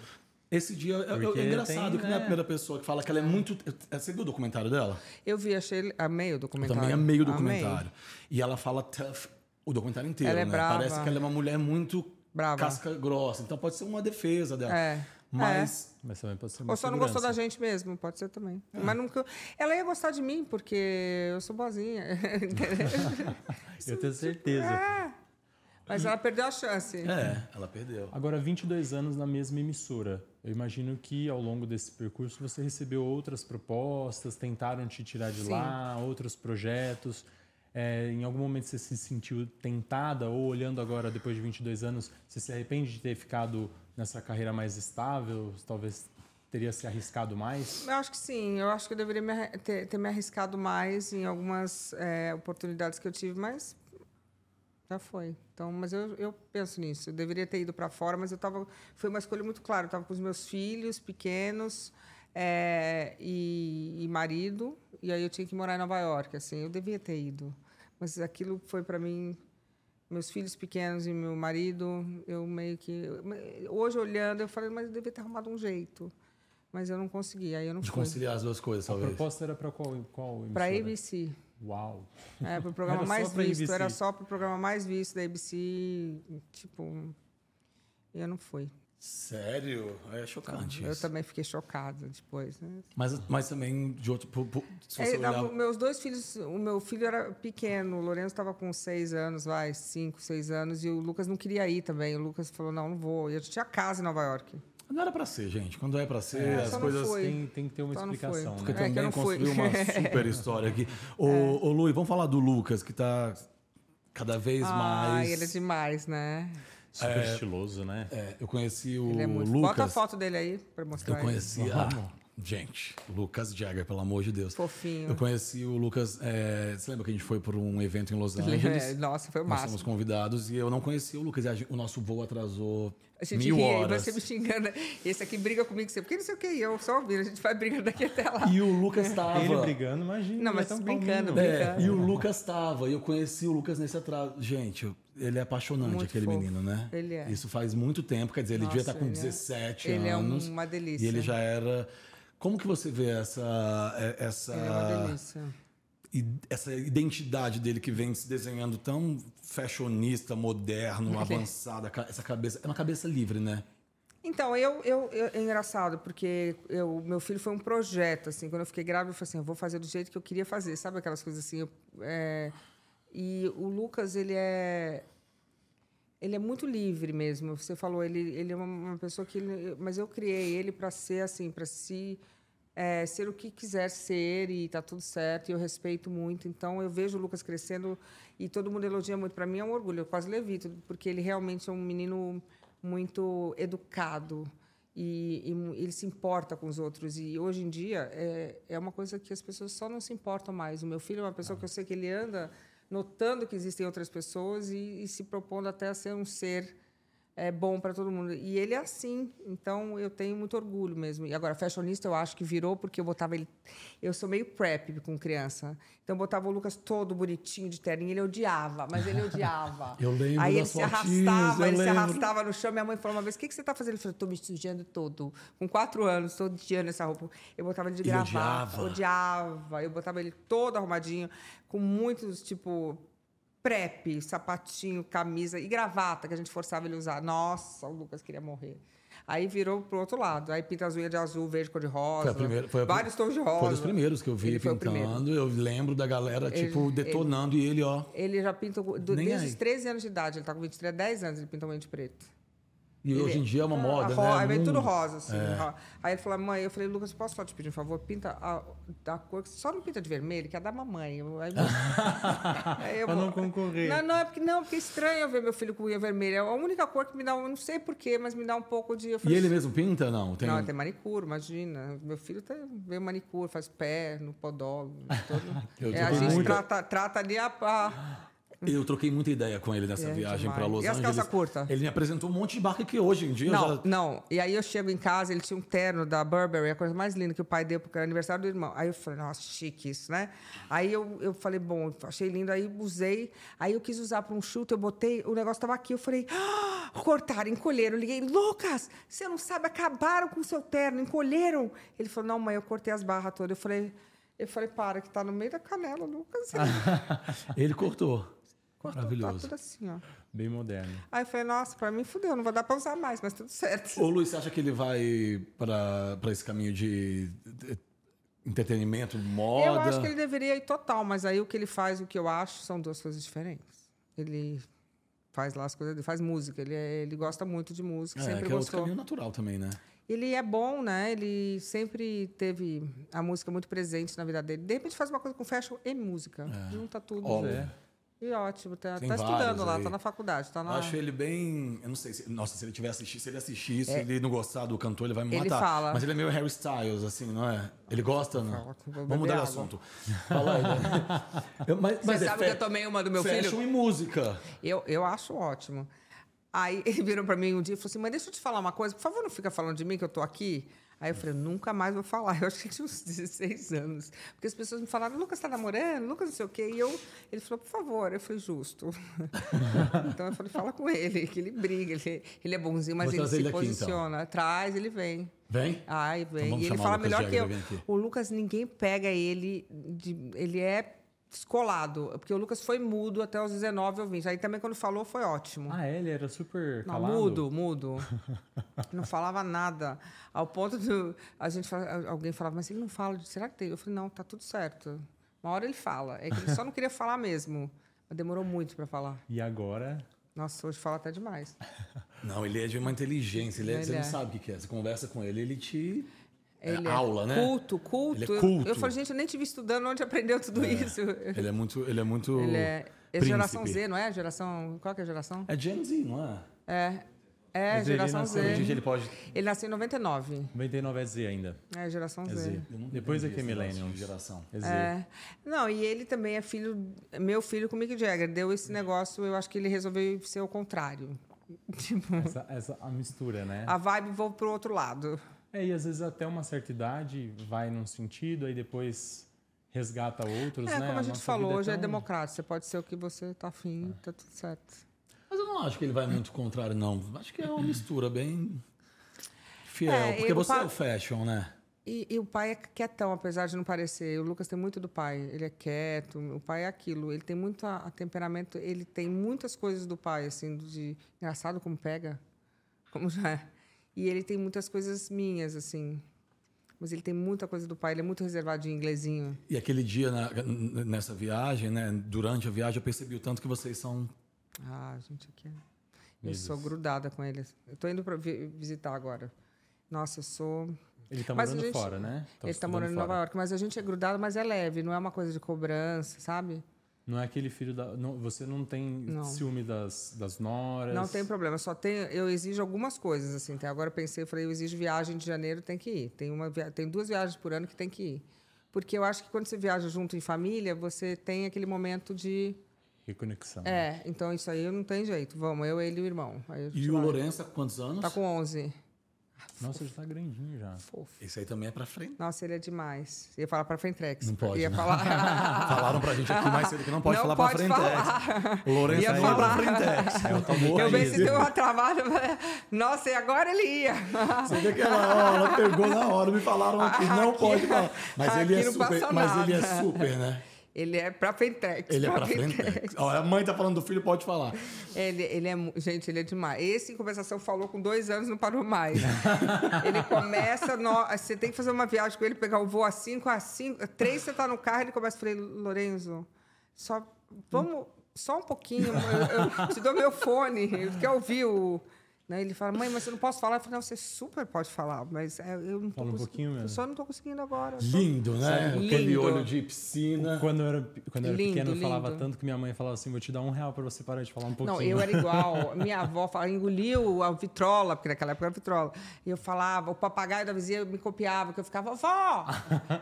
Esse dia é- é,
Porque
é engraçado
tem,
que não é a
né?
primeira pessoa que fala que ela é muito. Você viu o documentário dela?
Eu vi, achei, amei o
Eu
documentário.
também amei o
Amei.
documentário. E ela fala tough o documentário inteiro,
Ela é
né?
brava.
Parece que ela é uma mulher muito
Brava.
casca grossa. Então pode ser uma defesa dela.
É.
Mas
Mas também pode ser
Ou só não gostou da gente mesmo, pode ser também.
É.
Mas nunca. Ela ia gostar de mim, porque eu sou boazinha.
Eu tenho certeza.
Mas ela perdeu a chance.
é, ela perdeu.
Agora, 22 anos na mesma emissora. Eu imagino que ao longo desse percurso você recebeu outras propostas, tentaram te tirar de
Sim.
lá, outros projetos. É, em algum momento você se sentiu tentada ou olhando agora depois de 22 anos, você se arrepende de ter ficado nessa carreira mais estável? Talvez teria se arriscado mais?
Eu acho que sim. Eu acho que eu deveria me ter, ter me arriscado mais em algumas é, oportunidades que eu tive, mas já foi. Então, mas eu, eu penso nisso. Eu deveria ter ido para fora, mas eu tava. Foi uma escolha muito clara. Eu estava com os meus filhos pequenos é, e, e marido, e aí eu tinha que morar em Nova York. Assim, eu devia ter ido, mas aquilo foi para mim. Meus filhos pequenos e meu marido, eu meio que. Hoje, olhando, eu falei, mas eu devia ter arrumado um jeito. Mas eu não consegui, aí eu não
De
fui.
conciliar as duas coisas,
A
talvez.
proposta era para qual, qual
Para
emissora?
ABC.
Uau!
É, para o programa mais visto.
ABC.
Era só para o programa mais visto da ABC. Tipo, eu não fui.
Sério? É chocante
Eu
isso.
também fiquei chocada depois. Né?
Mas, mas também de outro. pu- Se
É, não,
olhar.
meus dois filhos, o meu filho era pequeno, o Lourenço estava com seis anos, vai, cinco, seis anos, e o Lucas não queria ir também. O Lucas falou, não, não vou. E eu tinha casa em Nova York.
Não era pra ser, gente. Quando é pra ser,
É,
as coisas.
Tem, tem que ter uma
Só não foi.
explicação,
Porque
É,
né?
que eu
também construiu uma super história aqui. Ô, ô Lui, vamos falar do Lucas, que tá cada vez
Ah,
mais.
ele é demais, né?
Super estiloso, né?
É, eu conheci o
Ele é muito.
Lucas.
Bota a foto dele aí para mostrar.
Eu
ele.
conheci a. Gente, Lucas Jagger, pelo amor de Deus.
Fofinho.
Eu conheci o Lucas. é, você lembra que a gente foi por um evento em Los
É,
Angeles?
nossa, foi o
Nós
máximo.
fomos convidados e eu não conhecia o Lucas. Gente- o nosso voo atrasou
A gente
mil
ria
horas.
e você me xingando. Esse aqui briga comigo, você, porque não sei o que, eu só ouvi, a gente vai brigando daqui até lá.
E o Lucas estava.
Ele brigando, imagina.
Não,
ele
mas
é tão
brincando,
calminho.
É,
brincando.
e o Lucas estava. E eu conheci o Lucas nesse atraso. Gente, eu- Ele é apaixonante,
Muito
aquele
fofo.
menino, né?
Ele é.
Isso faz muito tempo, quer dizer, ele devia
Nossa,
estar com
ele é-
17
ele é
anos.
uma delícia.
E ele já era. Como que você vê essa. é- essa
Ele é uma delícia.
e essa identidade dele que vem se desenhando tão fashionista, moderno, avançada, ca- essa cabeça. É uma cabeça livre, né?
Então, eu, eu, eu- é engraçado, porque eu, meu filho foi um projeto, assim, quando eu fiquei grávida, eu falei assim, eu vou fazer do jeito que eu queria fazer, sabe aquelas coisas assim? eu- é, e o Lucas, ele é ele é muito livre mesmo. Você falou, ele, ele é uma, pessoa que, mas eu criei ele para ser assim, para se é, ser o que quiser ser e tá tudo certo. E eu respeito muito. Então eu vejo o Lucas crescendo e todo mundo elogia muito. Para mim é um orgulho. Eu quase levito porque ele realmente é um menino muito educado e, e ele se importa com os outros. E hoje em dia é, é uma coisa que as pessoas só não se importam mais. O meu filho é uma pessoa que eu sei que ele anda notando que existem outras pessoas e, e se propondo até a ser um ser é, bom para todo mundo. E ele é assim, então eu tenho muito orgulho mesmo. E agora, fashionista eu acho que virou porque eu botava ele. Eu sou meio prep com criança. Então eu botava o Lucas todo bonitinho de terninho, ele odiava, mas ele odiava.
Eu lembro
Aí ele se arrastava, ele se
lembro.
arrastava no chão. Minha mãe falou uma vez: O que, que você está fazendo? Ele falou: Estou me sujando todo. Com quatro anos, estou odiando essa roupa. Eu botava ele de gravata,
odiava.
odiava. Eu botava ele todo arrumadinho, com muitos, tipo, prep, sapatinho, camisa e gravata que a gente forçava ele a usar. Nossa, o Lucas queria morrer. Aí virou pro outro lado. Aí pinta as unhas de azul, verde, cor de rosa.
Foi, a primeira, foi a-
vários tons de rosa.
Foi dos primeiros que eu vi
Ele
pintando. Eu lembro da galera, tipo, detonando e ele, ó.
Ele já pinta desde
aí.
os 13 anos de idade. Ele tá com 23, 10 anos, ele pinta unha de preto.
E hoje em dia é uma moda,
a ro-
né?
Aí vem tudo rosa, assim. ro- Aí ele falou, mãe, eu falei, Lucas, posso só te pedir um favor? Pinta a, da cor, que só não pinta de vermelho, que é da mamãe. Eu- Aí, aí eu
Pra não concorrer.
Não, não, é porque, não, porque é estranho ver meu filho com unha vermelha. É a única cor que me dá, não sei porquê, mas me dá um pouco de... eu
E
falei,
ele mesmo pinta, não? Tem...
Não, ele tem manicure, imagina. Meu filho tem, vê manicure, faz pé no podólogo. Todo. É, a gente trata, trata ali a- a,
Eu troquei muita ideia com ele nessa
É,
viagem para Los
E as
Angeles.
calça curta?
Ele me apresentou um monte de barca que hoje em dia
Não,
já.
não. E aí eu chego em casa, ele tinha um terno da Burberry, a coisa mais linda que o pai deu, porque era aniversário do irmão. Aí eu falei, nossa, chique isso, né? Aí eu, eu falei, bom, achei lindo, aí usei. Aí eu quis usar para um chute, eu botei, o negócio estava aqui, eu falei, ah, cortaram, encolheram. Eu liguei, Lucas, você não sabe, acabaram com o seu terno, encolheram. Ele falou, não, mãe, eu cortei as barras todas. Eu falei, eu falei, para, que tá no meio da canela, Lucas.
Ele cortou.
Cortou,
Maravilhoso.
Tá tudo assim, ó.
Bem moderno.
Aí eu falei, nossa, para mim fudeu, não vai dar para usar mais, mas tudo certo.
Ô, Luiz, você acha que ele vai para esse caminho de, de entretenimento, moda?
Eu acho que ele deveria ir total, mas aí o que ele faz, o que eu acho, são duas coisas diferentes. Ele faz lá as coisas, ele faz música, ele, é- ele gosta muito de música,
É,
sempre
que é outro
gostou.
caminho natural também, né?
Ele é bom, né? Ele sempre teve a música muito presente na vida dele. De repente faz uma coisa com fashion e música. Junta tudo.
Óbvio.
né? E ótimo, tá, tá estudando lá,
aí.
tá na faculdade, tá
Eu
na...
acho ele bem. Eu não sei se. Nossa, se ele tiver assistido, se ele assistir, se ele não gostar do cantor, ele vai me
É. Ele
matar.
fala.
Mas ele é meio Harry Styles, assim, não é? Ele gosta, não?
Vou
Vamos mudar de assunto. Fala aí, né? Eu- mas,
Você
é
sabe que eu tomei uma do meu
fashion
filho?
e música.
Eu, eu acho ótimo. Aí ele virou para mim um dia e falou assim: Mas deixa eu te falar uma coisa, por favor, não fica falando de mim que eu tô aqui. Aí eu falei: Nunca mais vou falar. Eu acho que tinha uns 16 anos. Porque as pessoas me falaram: Lucas tá namorando, Lucas não sei o quê. E eu, ele falou: Por favor. Eu falei: Justo. então eu falei: Fala com ele, que ele briga. Ele, ele é bonzinho, mas ele se
ele aqui, então.
posiciona. Traz, ele vem.
Vem?
Ai, vem.
vamos
e ele fala melhor que eu. O Lucas, ninguém pega ele. de- ele é descolado. Porque o Lucas foi mudo até os 19 ou 20. Aí também, quando falou, foi ótimo.
Ah, é? ele era super
Não,
calado?
mudo, mudo. não falava nada. Ao ponto de a gente fala- alguém falava, mas ele não fala. Será que tem? Eu falei, não, tá tudo certo. Uma hora ele fala. É que ele só não queria falar mesmo. Mas demorou muito para falar.
E agora?
Nossa, hoje fala até demais.
Não, ele é de uma inteligência. Ele é-
Ele
você
é.
não sabe o que que é. Você conversa com ele, ele te. É
Ele
aula, né?
Culto, culto.
Ele é
Eu-
culto.
Eu, falei, gente, eu nem te vi estudando onde aprendeu tudo isso.
Ele é muito. Ele é muito.
Ele é, é geração Z, não é? Geração. Qual que é a geração?
É Gen Z, não é?
É. É,
Mas ele
geração
nasceu
Z.
Ele pode.
Ele nasceu em 99.
99 é Z ainda.
É, geração
É
Z.
Z.
eu nunca
Depois é que é Millennium.
de Geração.
É Z.
É. Não, e ele também é filho, meu filho com o Mick Jagger. Deu esse negócio, eu acho que ele resolveu ser o contrário. Tipo,
Essa, essa a mistura, né?
a vibe vou pro outro lado.
É, e às vezes até uma certa idade vai num sentido, aí depois resgata outros,
É,
né?
como a gente
nossa
falou,
vida
hoje é
tão-
democrático. Você pode ser o que você tá afim, tá tudo certo.
não acho que ele vai muito contrário, não. Acho que é uma mistura bem fiel.
É,
porque
eu
você
pa-
é o fashion, né?
E, e o pai é quietão, apesar de não parecer. O Lucas tem muito do pai. Ele é quieto. O pai é aquilo. Ele tem muito a, a temperamento. Ele tem muitas coisas do pai, assim, de engraçado como pega, como já é. E ele tem muitas coisas minhas, assim. Mas ele tem muita coisa do pai. Ele é muito reservadinho, inglesinho.
E aquele dia na- nessa viagem, né? Durante a viagem, eu percebi o tanto que vocês são.
Ah, gente, aqui. é- Eu sou grudada com ele. Eu tô indo para visitar agora. Nossa, eu sou.
Ele tá
a
morando
gente-
fora, né?
ele está
estudando
morando em
fora.
Nova York, mas a gente é grudado, mas é leve, não é uma coisa de cobrança, sabe?
Não é aquele filho da. não- você não tem
Não.
ciúme das, das noras.
Não tem problema, só tem, eu exijo algumas coisas assim. Até agora eu pensei, eu falei, eu exijo viagem de janeiro, tem que ir. Tem uma tem duas viagens por ano que tem que ir. Porque eu acho que quando você viaja junto em família, você tem aquele momento de
Reconexão.
é, então isso aí não tem jeito. Vamos, eu, ele e o irmão.
E o. Lourenço tá com quantos anos?
Tá com 11.
Nossa, já tá grandinho já.
Fofo.
Esse aí também é pra frente.
Nossa, ele é demais. Ia falar para Frentex.
Não pode,
Ia
né?
falar.
Falaram pra gente aqui mais cedo que não pode
Não
falar
pode
pra Frentex.
falar.
O Lourenço
Ia
aí é pra
falar.
Frentex.
É
eu vi
isso.
se deu uma travada. eu Nossa, e agora ele ia.
Você vê que ela, ela pegou na hora, me falaram aqui, não
Aqui-
pode falar. Mas ele é super, mas ele é super, né?
Ele é para Frentex.
Ele é pra Frentex. Ó, a mãe tá falando do filho, pode falar.
Ele, ele é, gente, ele é demais. Esse, em compensação, falou com dois anos não parou mais. ele começa, no- você tem que fazer uma viagem com ele, pegar o voo às 5, às 5, três você tá no carro, ele começa a falar, Lorenzo, só, vamos, só um pouquinho, eu, eu te dou meu fone, quer ouvir o... Né? Ele fala, mãe, mas eu não posso falar. Eu falo, não, você super pode falar, mas é, eu não tô
Fala um pouquinho mesmo.
Eu só não tô conseguindo agora. eu
Lindo, né?
Lindo.
Aquele olho de piscina.
Quando eu era, quando eu era
Lindo,
pequeno, eu falava
lindo.
tanto que minha mãe falava assim: vou te dar um real pra você parar de falar um pouquinho.
Não, eu era igual. Minha avó falava, engoliu a vitrola, porque naquela época era vitrola. E eu falava, o papagaio da vizinha me copiava, que eu ficava, vovó!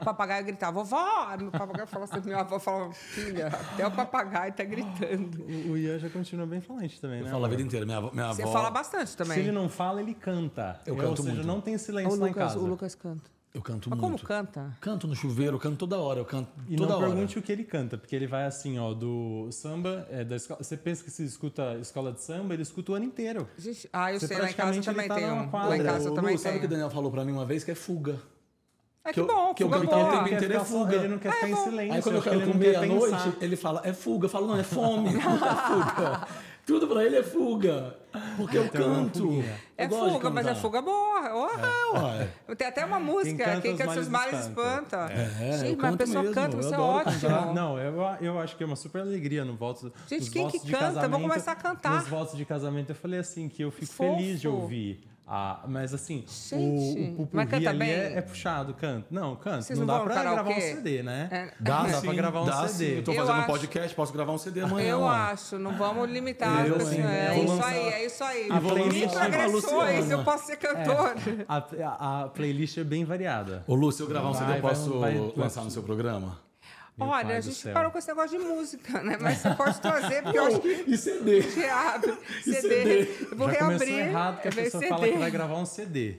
O papagaio gritava, vovó! Meu papagaio falava assim, minha avó falava, filha, até o papagaio tá gritando.
O, Ian já continua bem falante também,
Eu
né?
falo a vida inteira. Minha, avó- minha
Você
avó.
fala bastante também.
Se ele não fala, ele canta.
Eu
Ou
canto
seja,
muito.
não tem silêncio lá em
Lucas,
casa.
o Lucas canta.
Eu canto
Mas
muito.
como canta?
Canto no chuveiro, eu canto toda hora. Eu canto
E
toda
não
hora.
pergunte o que ele canta, porque ele vai assim, ó, do samba, é, da escola. Você pensa que se escuta escola de samba, ele escuta o ano inteiro.
Gente, ah, eu
Você
sei, lá em casa também
tá
tem um.
quadra.
Lá em casa também
Lu, sabe o que o. Daniel falou pra mim uma vez? Que é fuga.
É
que
que bom,
que eu
fuga
canto
boa.
o tempo inteiro é fuga.
Ele não quer ficar em silêncio.
Aí quando eu quero
não
comer à noite, ele fala, é fuga. Eu falo, não, é fome. Não é fuga. Tudo pra ele é fuga. Porque eu
Então, é
canto.
É
Eu
fuga, mas é fuga boa. Oh,
Ué.
Tem até uma música,
canta
quem
os
canta seus
males espanta.
espanta.
É, eu
Gente, mas a pessoa
mesmo,
canta,
eu
você é ótimo.
cantar.
Não, eu, eu acho que é uma super alegria no voto.
Gente, quem que canta?
Casamento-
começar a cantar.
Nos votos de casamento eu falei assim que eu fico
Fofo.
feliz de ouvir. Ah, mas assim,
Gente,
o, o pupurri ali é, é puxado, canta. Não, canta.
Vocês
não
não
dá pra gravar um? CD, né?
É.
Dá,
Dá
sim,
pra gravar um
dá
CD.
sim. Eu tô
Eu
fazendo um
acho-
podcast, posso gravar um CD amanhã.
Eu
ó.
acho, não vamos limitar.
Eu,
as pessoas.
hein?
é
Vou
isso
lançar-
aí, é isso aí.
A playlist
Luciana.
eu posso ser cantor.
A, a- a playlist é bem variada.
Ô, Lu, se eu gravar um
Vai,
CD, eu posso
vai, vai.
lançar no seu programa?
Meu
Olha, a gente
céu.
parou com esse negócio de música, né? Mas você pode trazer, porque eu acho que
E CD?
reabre. CD.
CD?
Eu vou
Já
reabrir.
errado que a
vem
pessoa
CD.
fala que vai gravar um CD.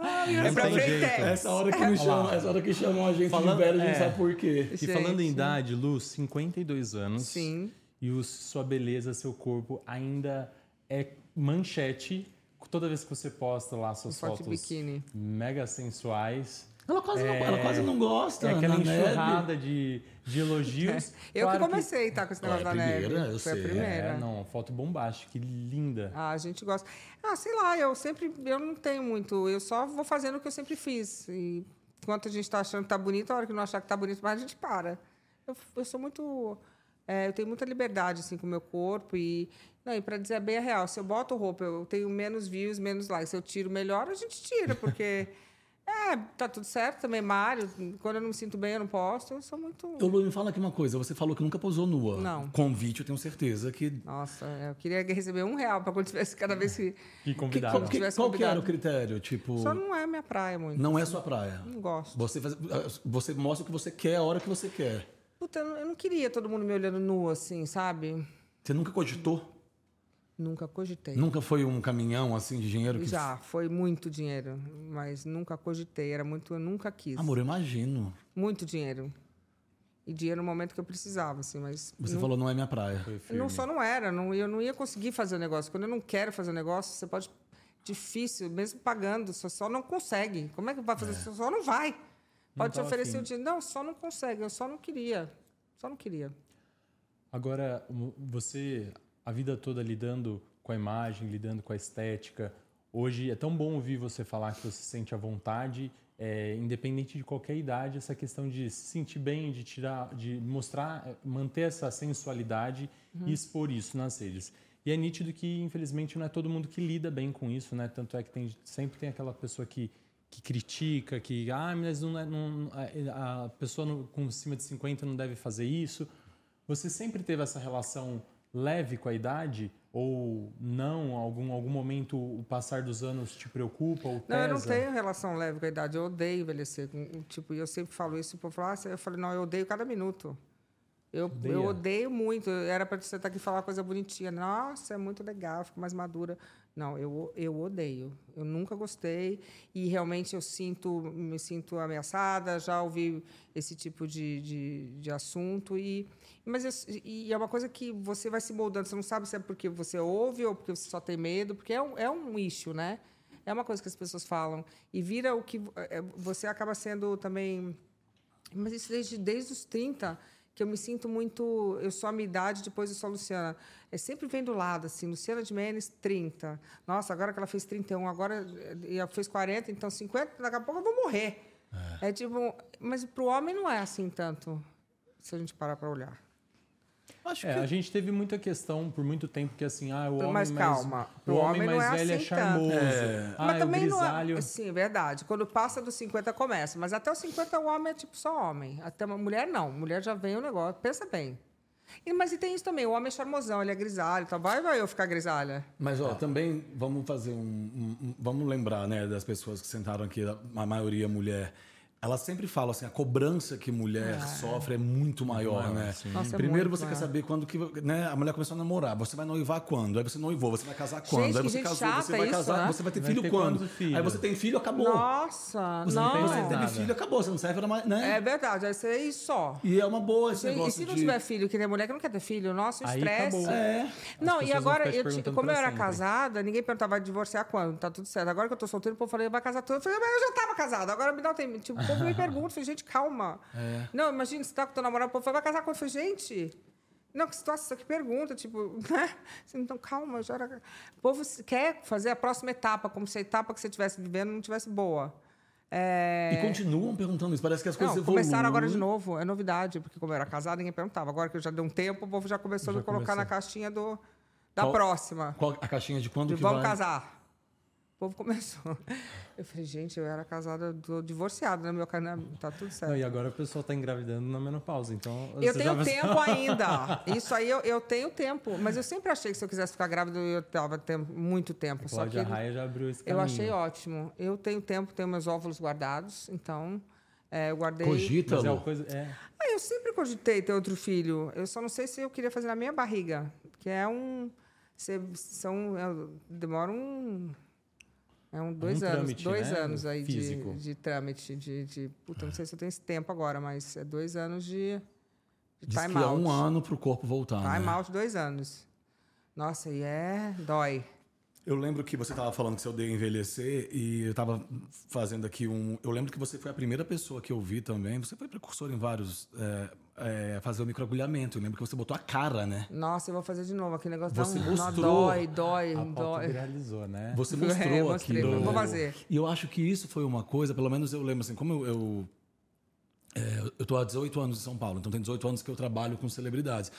É
Não
pra
tem
frente.
jeito.
Essa hora que me chama, essa hora que chamam a gente
Falando-
de velho, a gente
é.
sabe por quê.
E
Gente.
falando em idade, Lu, 52 anos.
Sim.
E o- sua beleza, seu corpo ainda é manchete. Toda vez que você posta lá suas
Foto de
fotos
biquíni.
mega sensuais.
Ela quase, não, ela quase não gosta.
É aquela enxurrada de, de elogios.
Eu
Claro
que comecei, tá, com esse negócio
é
neve.
primeira, eu
Foi
sei.
a primeira.
É, não, foto bombástica, que linda.
Ah, a gente gosta. Ah, sei lá, eu sempre. Eu não tenho muito. Eu só vou fazendo o que eu sempre fiz. E enquanto a gente está achando que tá bonito, a hora que não achar que tá bonito, mais a gente para. Eu, eu sou muito. é, eu tenho muita liberdade assim, com o meu corpo. E, não, e para dizer bem a real, se eu boto roupa, eu tenho menos views, menos likes. Se eu tiro melhor, a gente tira, porque. É, tá tudo certo também, Mário. Quando eu não me sinto bem, eu não posto. Eu sou muito.
Ô, Lu, me fala aqui uma coisa. Você falou que nunca posou nua.
Não.
Convite, eu tenho certeza que...
Nossa, eu queria receber um real para quando tivesse cada vez que.
Que
que,
convidado.
Que-
tivesse
qual que era o critério? Tipo,
Só não é minha praia muito.
não é sua praia.
Não gosto.
Você, faz, você mostra o que você quer a hora que você quer.
Puta, eu não- eu não queria todo mundo me olhando nua, assim, sabe?
Você nunca cogitou?
Nunca cogitei.
Nunca foi um caminhão assim de dinheiro que...
Já, foi muito dinheiro, mas nunca cogitei. Era muito, eu nunca quis.
Amor, eu imagino.
Muito dinheiro. E dinheiro no momento que eu precisava, assim, mas...
Você
não,
falou, não é minha praia.
Não só não era, não, eu não ia conseguir fazer o negócio. Quando eu não quero fazer o negócio, você pode... Difícil, mesmo pagando, você só não consegue. Como é que vai fazer? Você só não vai. Pode te
tava
oferecer
afim.
o dinheiro. Não, só não consegue. Eu só não queria. Só não queria.
Agora, você, a vida toda lidando com a imagem, lidando com a estética, hoje é tão bom ouvir você falar que você se sente à vontade, é, independente de qualquer idade, essa questão de se sentir bem, de tirar, de mostrar, é, manter essa sensualidade e expor isso nas redes. E é nítido que, infelizmente, não é todo mundo que lida bem com isso, né? Tanto é que tem, sempre tem aquela pessoa que, que critica, que, ah, mas não é, não, a, a pessoa no- com cima de 50 não deve fazer isso. Você sempre teve essa relação leve com a idade? Ou não? Algum, algum momento o passar dos anos te preocupa ou
Não, eu não
pesa?
tenho relação leve com a idade. Eu odeio envelhecer. Tipo, e eu sempre falo isso. O povo fala, ah, eu falei, não, eu odeio cada minuto. Eu,
Odeia?
eu odeio muito. Era para você estar aqui e falar uma coisa bonitinha. Nossa, é muito legal, fico mais madura. Não, eu, eu odeio. Eu nunca gostei. E realmente eu sinto, me sinto ameaçada. Já ouvi esse tipo de, de, de assunto. E, mas eu- e é uma coisa que você vai se moldando. Você não sabe se é porque você ouve ou porque você só tem medo. Porque é um, é um issue, né? É uma coisa que as pessoas falam. E vira o que. é, Você acaba sendo também. Mas isso desde, desde os 30, que eu me sinto muito. Eu sou a minha idade, depois eu sou a Luciana. É sempre vem do lado, assim. Luciana de Menes, 30. Nossa, agora que ela fez 31, agora eh, ela fez 40, então 50, daqui a pouco eu vou morrer. É, tipo. Mas para o homem não é assim tanto, se a gente parar para olhar.
Acho
É,
que
a gente teve muita questão por muito tempo que assim, ah, o homem
Mas
mais,
calma,
o
pro
homem,
homem não
mais
é
velho é
assim
charmoso.
É.
Ah,
mas
é o
também
grisalho.
não é. Sim, verdade. Quando passa dos 50 começa. Mas até os 50 o homem é tipo só homem. Até uma mulher não. Mulher já vem o negócio. Pensa bem. E, mas e tem isso também. O homem é charmosão, ele é grisalho. Então vai, vai eu ficar grisalha.
Mas, ó, também vamos fazer um, um- um- Vamos lembrar, né, das pessoas que sentaram aqui, a maioria mulher. Elas sempre falam assim, a cobrança que mulher sofre é muito maior, né?
Nossa, é
Primeiro
muito
você quer
maior.
saber quando que né, a mulher começou a namorar. Você vai noivar quando? Aí você noivou, você vai casar quando?
Gente,
aí você casou,
chata
você vai
isso,
casar,
né?
você vai ter
Vai
filho
ter
quando?
filhos?
Aí você tem filho, acabou.
Nossa,
Você,
não.
tem, você teve
nada.
filho, acabou. Você não serve pra mais, né?
É verdade, aí você e só.
E é uma boa esse
E, e
negócio
se não
de...
tiver filho, que tem mulher que não quer ter filho, nossa, o estresse.
É.
Não, e agora, eu, como eu era
sempre.
casada, ninguém perguntava, vai divorciar quando? Tá tudo certo. Agora que eu tô solteiro, o povo falou, vai casar tudo. Eu falei, mas eu já tava casada, agora me dá um tempo. Tipo, povo me pergunta, falei, gente, calma. Não, imagina, você tá com teu namorado, o povo vai casar quando? Eu falei, gente... Não, que situação, que pergunta, tipo, né? Então, calma, já era... O povo quer fazer a próxima etapa, como se a etapa que você estivesse vivendo não tivesse boa. É...
E continuam perguntando isso. Parece que as coisas
Não,
evoluem.
começaram agora de novo, é novidade, porque como eu era casada, ninguém perguntava. Agora que eu já dei um tempo, o povo já começou a
Já
me colocar
começou.
na caixinha do, da
Qual-
próxima.
Qual a caixinha de quando
De
que
vamos
vai?
casar. O povo começou. Eu falei, gente, eu era casada, tô divorciada no meu canal, tá tudo certo.
Não, e agora o pessoal está engravidando na menopausa, então...
Eu tenho
já
tempo ainda. Isso aí eu, eu tenho tempo. Mas eu sempre achei que se eu quisesse ficar grávida, eu tava tempo, muito tempo. Só que
Cláudia Raia já abriu esse
eu
caminho.
achei ótimo. Eu tenho tempo, tenho meus óvulos guardados, então é, eu guardei.
Cogita,
Mas é uma coisa... É,
Ah, eu sempre cogitei ter outro filho. Eu só não sei se eu queria fazer na minha barriga, que é um. cê- são, é, demora um. É um dois anos,
trâmite,
dois
né?
anos aí de,
Físico.
de trâmite, de, de. Puta, não sei se eu tenho esse tempo agora, mas é dois anos de, de
Diz
time
que é
out.
um ano pro corpo voltar,
Time
né?
out, dois anos. Nossa, e é. dói.
Eu lembro que você estava falando que você odeia envelhecer e eu estava fazendo aqui um. Eu lembro que você foi a primeira pessoa que eu vi também. Você foi precursor em vários. É, é, fazer o microagulhamento. Eu lembro que você botou a cara, né?
Nossa, eu vou fazer de novo. Aquele negócio
Você
dá um,
mostrou
dói, dói,
a
dói.
viralizou, né?
Você
É,
mostrou
mostrei,
aquilo.
vou fazer.
E eu acho que isso foi uma coisa, pelo menos eu lembro assim, como eu. eu é, eu estou há 18 anos em São Paulo, então tem 18 anos que eu trabalho com celebridades.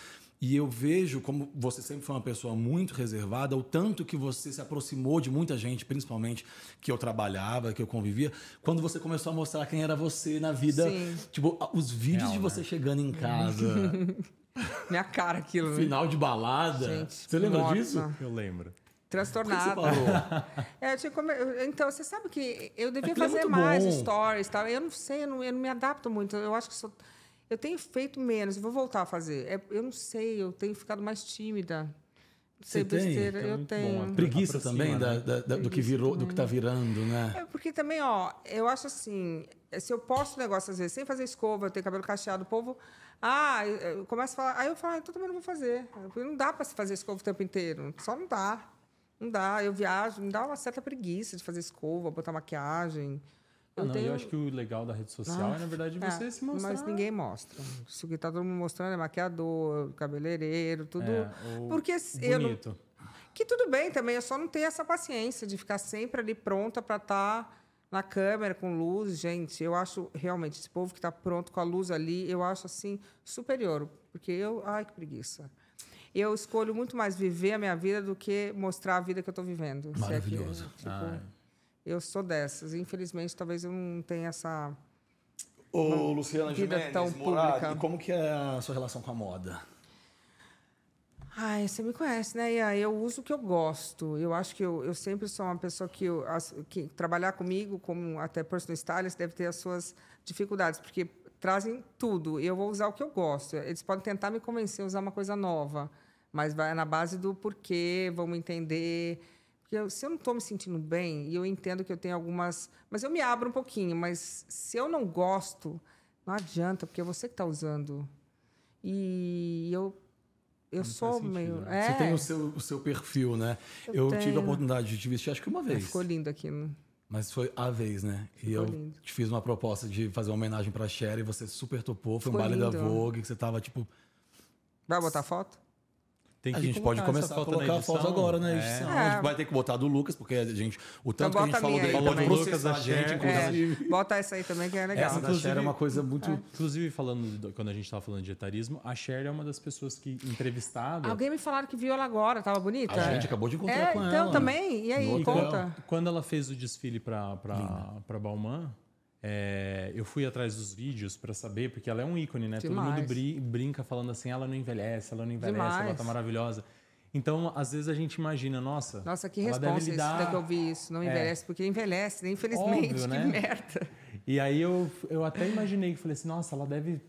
E eu vejo como você sempre foi uma pessoa muito reservada, o tanto que você se aproximou de muita gente, principalmente que eu trabalhava, que eu convivia, quando você começou a mostrar quem era você na vida.
Sim.
Tipo, os vídeos
Real,
de
né?
você chegando em casa,
Minha cara aquilo. né?
final de balada.
Gente,
você lembra
nossa.
disso?
Eu lembro.
Você
Transtornada.
parou?
É, eu tinha come- Então, você sabe que eu devia
Aquilo é
fazer
muito
mais
bom.
stories tal. Eu não sei, eu não, eu não me adapto muito. Eu acho que sou, eu tenho feito menos, eu vou voltar a fazer. É, eu não sei, eu tenho ficado mais tímida. Sei
Você tem?
besteira,
É
eu
muito
tenho.
bom,
Preguiça
Aproxima,
também da-
né?
da- da- do que virou, do que
também.
tá virando, né?
É, porque também, ó, eu acho assim, se eu posto um negócio às vezes sem fazer escova, eu tenho cabelo cacheado, o povo. Ah, eu, eu começo a falar. Aí eu falo, ah, então também não vou fazer. Porque não dá para se fazer escova o tempo inteiro. Só não dá. Não dá. Eu viajo, me dá uma certa preguiça de fazer escova, botar maquiagem.
Ah,
Eu
não,
tenho-
eu acho que o legal da rede social
Ah,
é, na verdade, você
é,
se mostrar.
Mas ninguém mostra. Isso que tá todo mundo mostrando é maquiador, cabeleireiro, tudo.
É,
porque eu não,
bonito.
que tudo bem também, eu só não tenho essa paciência de ficar sempre ali pronta para estar na câmera com luz, gente. Eu acho realmente esse povo que está pronto com a luz ali, eu acho assim superior, porque eu, ai que preguiça. Eu escolho muito mais viver a minha vida do que mostrar a vida que eu estou vivendo. se é que-
Maravilhoso.
tipo, Eu sou dessas. Infelizmente, talvez eu não tenha essa.
Ô, Luciana
vida
Gimenez,
tão
Morad,
pública.
e como que é a sua relação com a moda?
Ai, você me conhece, né, Ian? Eu uso o que eu gosto. Eu acho que eu, eu sempre sou uma pessoa que, eu, que trabalhar comigo, como até personal stylist, deve ter as suas dificuldades, porque trazem tudo. Eu vou usar o que eu gosto. Eles podem tentar me convencer a usar uma coisa nova, mas vai na base do porquê, vamos entender. Porque eu- se eu não estou me sentindo bem, e eu entendo que eu tenho algumas. Mas eu me abro um pouquinho, mas se eu não gosto, não adianta, porque é você que está usando. E eu. Eu
faz
sou meio.
né?
É,
Você tem o seu, o seu perfil, né? Eu, tive a oportunidade de te vestir, acho que uma vez.
Ficou lindo aqui. né?
Mas foi a vez, né? E eu
lindo.
te fiz uma proposta de fazer uma homenagem pra Cher e você super topou. Foi um
Ficou
baile da
lindo.
Vogue, que você tava tipo.
Vai botar foto?
Tem
A
que
gente pode começar a colocar a foto
edição.
agora na
É.
edição.
É.
A gente vai ter que botar do Lucas, porque a gente. O tanto que a
bota
gente
a
falou dele a
Lucas, a
gente,
É,
inclusive.
bota essa aí também, que é legal.
Essa da Cher é uma coisa muito.
Inclusive, falando do- quando a gente estava falando de etarismo, a Cher é uma das pessoas que, entrevistada.
Alguém me falaram que viu ela agora, tava bonita?
A gente acabou de encontrar
é,
com
então
ela.
também. E aí,
E
conta.
quando, ela fez o desfile para para Balmain, é, eu fui atrás dos vídeos para saber, porque ela é um ícone, né? Todo
Demais.
mundo bri- brinca falando assim, ela não envelhece, ela não envelhece, ela
Demais.
tá maravilhosa. Então, às vezes a gente imagina, nossa,
Nossa, que
ela
resposta isso
lidar-
daí que eu vi isso. Não
É.
envelhece, porque envelhece, né? Infelizmente.
Óbvio,
que
né?
merda.
E aí eu, eu até imaginei que falei assim, nossa, ela deve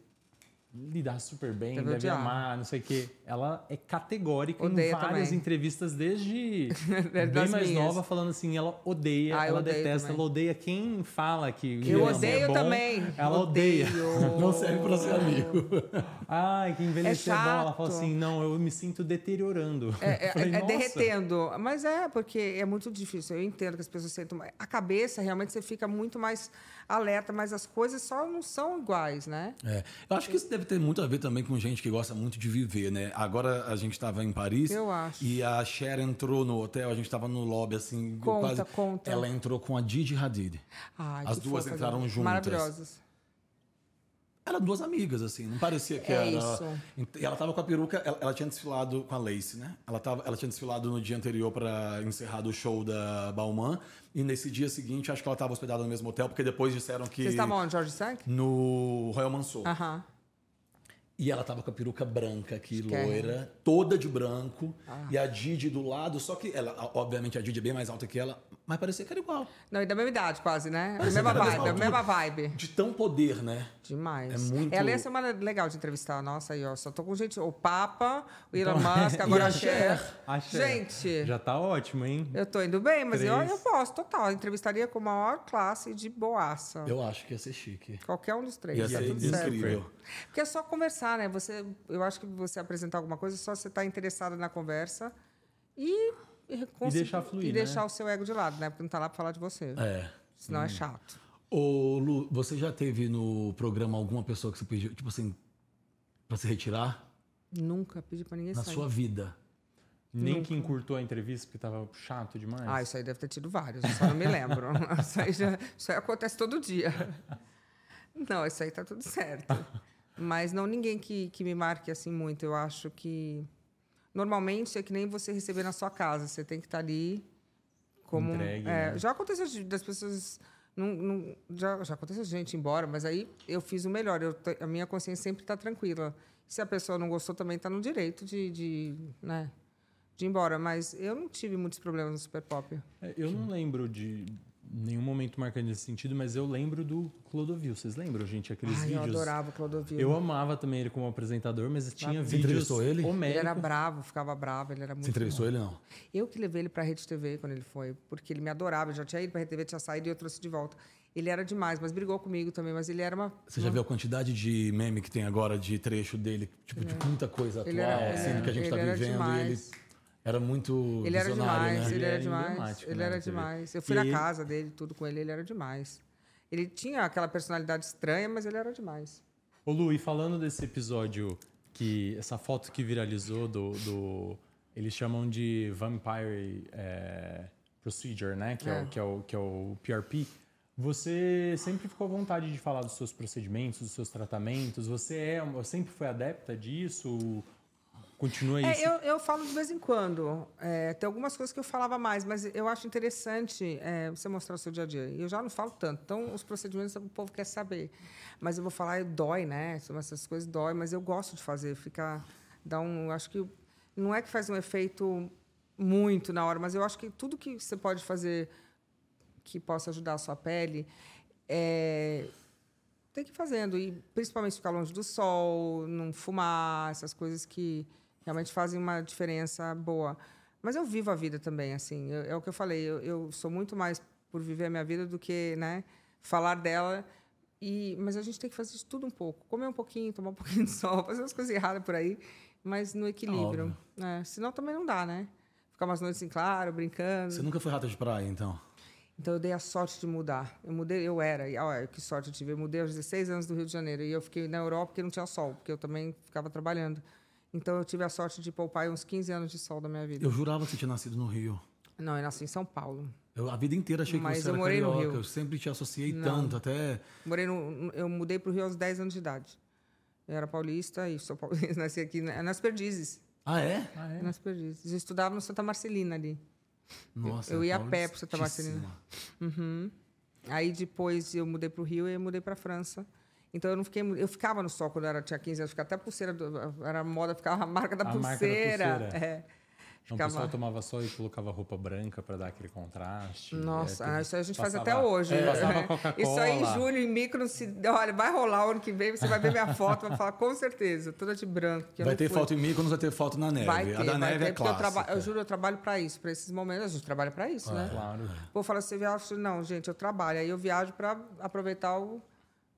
lidar super bem,
Deve
deve, amar, não sei o quê. Ela é categórica
Odeia
em várias
também.
entrevistas, desde bem mais
minhas.
nova, falando assim, ela odeia,
Ah,
ela detesta,
também.
ela odeia quem fala que que
Eu
é
odeio
bom,
também.
Ela odeia.
Odeio.
Não serve pra ser amigo.
Ai, que envelhecer é, bom. Ela fala assim, não, eu me sinto deteriorando.
É, é-
falei,
é derretendo. Mas é, porque é muito difícil. Eu entendo que as pessoas sentem. A cabeça, realmente, você fica muito mais alerta, mas as coisas só não são iguais, né?
É. Eu acho que isso deve ter muito a ver também com gente que gosta muito de viver, né? Agora a gente estava em Paris
Eu acho.
e a Cher entrou no hotel, a gente estava no lobby assim,
Conta,
quase.
conta.
Ela entrou com a Didi Hadid.
Ai,
As duas
fofas,
entraram juntas.
Maravilhosas.
Eram duas amigas, assim, não parecia que
É
era.
isso.
E ela tava com a peruca, ela, ela tinha desfilado com a Lace, né? Ela, tava, ela tinha desfilado no dia anterior para encerrar o show da Balmain. E nesse dia seguinte, acho que ela tava hospedada no mesmo hotel, porque depois disseram que.
Vocês estavam onde, Jorge Sank?
No Royal Mansur.
Aham.
E ela tava com a peruca branca aqui,
Chiquérrima.
loira, toda de branco.
Ah.
E a Didi do lado, só que ela, obviamente, a Didi é bem mais alta que ela, mas parecia que era igual.
Não, e da mesma idade, quase, né?
Parecia
mesma
era da
vibe,
mesma
a mesma
altura.
vibe.
De tão poder, né?
Demais.
É muito-
Ela ia ser uma legal de entrevistar. Nossa, aí, ó. Só tô com gente. O Papa, o Elon Musk, agora
a
a Cher.
A Cher.
Gente,
Já tá ótimo, hein?
eu tô indo bem, mas eu,
Três.
eu posso, total. Eu entrevistaria com a maior classe de boaça.
Eu acho que ia ser chique.
Qualquer um dos três.
Ia
tá
ser
tudo certo.
incrível.
Porque é só conversar, né? Você, eu acho que você apresentar alguma coisa, só você estar interessado na conversa e, e,
deixar fluir,
E
né?
deixar o seu ego de lado, né? Porque não tá lá pra falar de você.
É.
Senão é chato.
Ô, Lu, você já teve no programa alguma pessoa que você pediu, tipo assim, pra se retirar?
Nunca pedi pra ninguém
Na
sair.
sua vida.
Nem que encurtou a entrevista porque tava chato demais.
Ah, isso aí deve ter tido vários, eu só não me lembro. isso, aí já, isso aí acontece todo dia. Não, isso aí tá tudo certo. Mas não ninguém que, que me marque assim muito. Eu acho que. Normalmente é que nem você receber na sua casa. Você tem que estar ali como.
Entregue,
é,
né?
Já aconteceu das pessoas. Não, não- já, já aconteceu de gente ir embora, mas aí eu fiz o melhor. Eu, a minha consciência sempre está tranquila. Se a pessoa não gostou, também está no direito de, de, né, de ir embora. Mas eu não tive muitos problemas no Super Pop.
É, Eu não lembro de, nenhum momento marcante nesse sentido, mas eu lembro do Clodovil. Vocês lembram, gente? Aqueles
Ai,
vídeos.
eu adorava o Clodovil.
Eu amava também ele como apresentador, mas tinha
Você
vídeos
entrevistou ele?
Ele
homéricos.
era bravo, ficava bravo, ele era muito
Você entrevistou ele, não?
Eu que levei ele para a Rede TV quando ele foi, porque ele me adorava. Eu já tinha ido para a Rede TV, tinha saído e eu trouxe de volta. Ele era demais, mas brigou comigo também. Mas ele era uma.
Você já viu a quantidade de meme que tem agora de trecho dele? Tipo, de muita coisa atual,
Ele era-
assim,
ele
que a gente tá
ele era
vivendo. E ele
demais.
Era muito
Ele era
visionário,
demais,
né?
ele
Ele
era demais. Ele
né,
era demais. Eu fui
E
na casa dele, tudo com ele, ele era demais. Ele tinha aquela personalidade estranha, mas ele era demais.
Ô Lu, e falando desse episódio, que essa foto que viralizou do. do- eles chamam de Vampire é, Procedure, né? Que é.
É.
o, que, é o, que é o PRP. Você sempre ficou à vontade de falar dos seus procedimentos, dos seus tratamentos? Você é, sempre foi adepta disso? Continua isso?
É, eu, eu falo de vez em quando. É, tem algumas coisas que eu falava mais, mas eu acho interessante é, você mostrar o seu dia a dia. Eu já não falo tanto. Então, os procedimentos o povo quer saber. Mas eu vou falar, dói, né? Essas coisas dói, mas eu gosto de fazer. Fica, dá um, acho que não é que faz um efeito muito na hora, mas eu acho que tudo que você pode fazer que possa ajudar a sua pele é, tem que ir fazendo. E principalmente ficar longe do sol, não fumar, essas coisas que realmente fazem uma diferença boa. Mas eu vivo a vida também, assim. eu- é o que eu falei, eu, eu sou muito mais por viver a minha vida do que né, falar dela. E, mas a gente tem que fazer de tudo um pouco. Comer um pouquinho, tomar um pouquinho de sol, fazer umas coisas erradas por aí, mas no equilíbrio. né? senão também não dá, né? Ficar umas noites em claro, brincando.
Você nunca foi rata de praia, então?
Então eu dei a sorte de mudar. Eu mudei, eu era, e olha que sorte eu tive. Eu mudei aos 16 anos do Rio de Janeiro e eu fiquei na Europa porque não tinha sol, porque eu também ficava trabalhando. Então eu tive a sorte de poupar uns 15 anos de sol da minha vida.
Eu jurava que você tinha nascido no Rio.
Não, eu nasci em São Paulo.
Eu a vida inteira achei que
Mas
você
eu
era
morei no
carioca.
Rio.
Eu sempre te associei
Não.
tanto, até...
Morei no, eu mudei para o Rio aos 10 anos de idade. Eu era paulista e sou paulista, nasci aqui na- nas Perdizes.
Ah, é?
Ah, é?
Nas Perdizes. Eu estudava no Santa Marcelina ali.
Nossa,
eu ia a pé pro Santa
paulistíssima.
Uhum. Aí depois eu mudei para o Rio e eu mudei para a França. Então eu não fiquei, eu ficava no sol quando eu era, tinha 15 anos, ficava até pulseira, do, era moda, ficava a marca da
A marca da
pulseira.
pulseira.
É.
Então, o
Ficava-
pessoal tomava sol e colocava roupa branca para dar aquele contraste.
Nossa,
É,
isso aí a gente faz
passava-
até hoje.
é,
né? Isso aí em julho, em micro, se, olha, vai rolar o ano que vem, você vai ver minha foto, vai falar com certeza, toda de branco.
Vai ter
fui.
foto em quando vai ter foto na neve.
Vai ter,
a da
vai
neve
ter,
é
porque eu,
clássica.
traba- eu juro, eu trabalho para isso, para esses momentos. A gente trabalha para isso, né?
Claro.
O povo fala, você viaja? Não, gente, eu trabalho. Aí eu viajo para aproveitar o,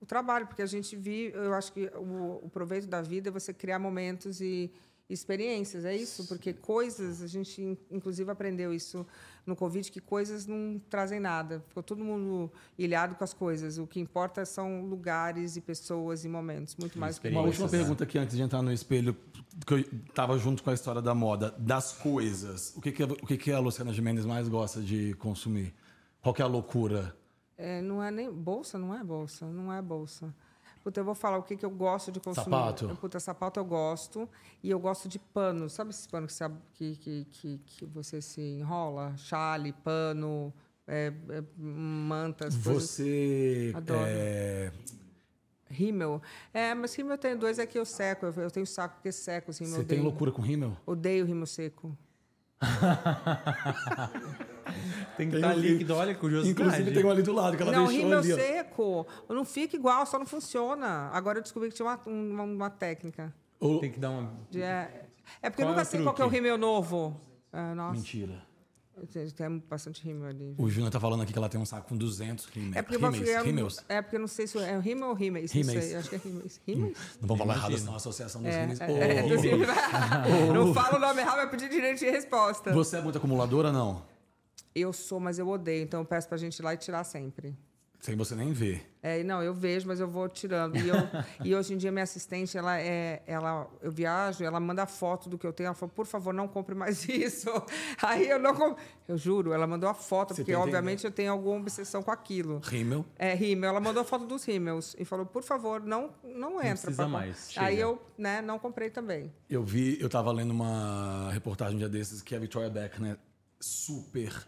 o trabalho, porque a gente vive, eu acho que o, o proveito da vida é você criar momentos e experiências, é isso? Porque coisas, a gente in- inclusive aprendeu isso no Covid, que coisas não trazem nada. Ficou todo mundo ilhado com as coisas. O que importa são lugares e pessoas e momentos, muito mais que
Uma última pergunta aqui antes de entrar no espelho, que eu tava junto com a história da moda, das coisas. O que, que, o que, que a Luciana Gimenez mais gosta de consumir? Qual que é a loucura?
É, não é nem bolsa, não é bolsa, não é bolsa. Puta, eu vou falar o que, que eu gosto de consumir.
Sapato?
Puta, sapato eu gosto. E eu gosto de pano. Sabe esses panos que, você que, que, que, que você se enrola? Chale, pano, é, é, mantas, coisas.
Você.
Adoro.
é,
Rímel. É, mas rímel eu tenho dois aqui eu seco. Eu, eu tenho saco que seco, assim.
você tem loucura com rímel?
Odeio rímel seco.
Tem que
Tem
estar
um-
líquido, olha, curiosidade.
Inclusive tem um ali do lado que ela
não,
deixou
rímel
ali. ó.
seco. Não fica igual, só não funciona. Agora eu descobri que tinha uma, uma, uma técnica.
O-
Tem que dar uma...
De- É, é porque eu
Qual é
nunca
o
sei qual que é o rímel novo. Ah, nossa,
Mentira.
tem, bastante rímel ali.
O Júnior tá falando aqui que ela tem um saco com 200 rímel.
É porque,
rímels.
é,
rímels.
é porque eu não sei se é rímel ou. Não
Rímeis.
sei, acho que é rímeis. Rímeis?
Não vamos falar errado, senão a associação dos
É,
rímels.
é,
Ô,
é,
ô,
assim, não fala o nome errado, vai pedir direito de resposta.
Você é muito acumuladora, não?
Eu sou, mas eu odeio, então eu peço pra gente ir lá e tirar sempre.
Sem você nem ver.
É, não, eu vejo, mas eu vou tirando. E, eu, e hoje em dia minha assistente, ela é, ela, eu viajo, ela manda foto do que eu tenho. Ela falou, por favor, não compre mais isso. Aí eu não compro. Eu juro, ela mandou a foto,
Você
porque
tá
obviamente eu tenho alguma obsessão com aquilo.
Rímel.
É, rímel. Ela mandou a foto dos rímels e falou, por favor, não, não entra.
precisa
pra-
mais,
Aí
chega.
eu, né, não comprei também.
Eu vi, eu tava lendo uma reportagem um dia desses que a Victoria Beckham é super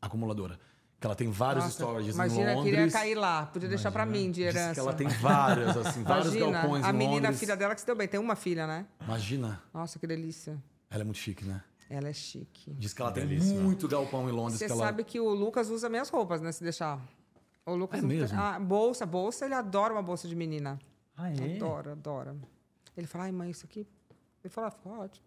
acumuladora. Que ela tem vários
Nossa, imagina,
em Londres.
queria cair lá. Podia deixar pra mim de
Diz
herança.
que ela tem várias, assim, vários
Imagina,
galpões
a
em
menina, a
Londres.
filha dela que se deu bem. Tem uma filha, né?
Imagina.
Nossa, que delícia.
Ela é muito chique, né?
Ela é chique.
Diz que ela tem
Belíssima.
muito galpão em Londres.
Você
que ela...
sabe que o Lucas usa minhas roupas, né? Se deixar. O Lucas
É mesmo?
Ah, bolsa, bolsa, ele adora uma bolsa de menina.
Ah, é?
Adora, adora. Ele fala, ai, mãe, isso aqui. Ele fala, ah, ficou ótimo.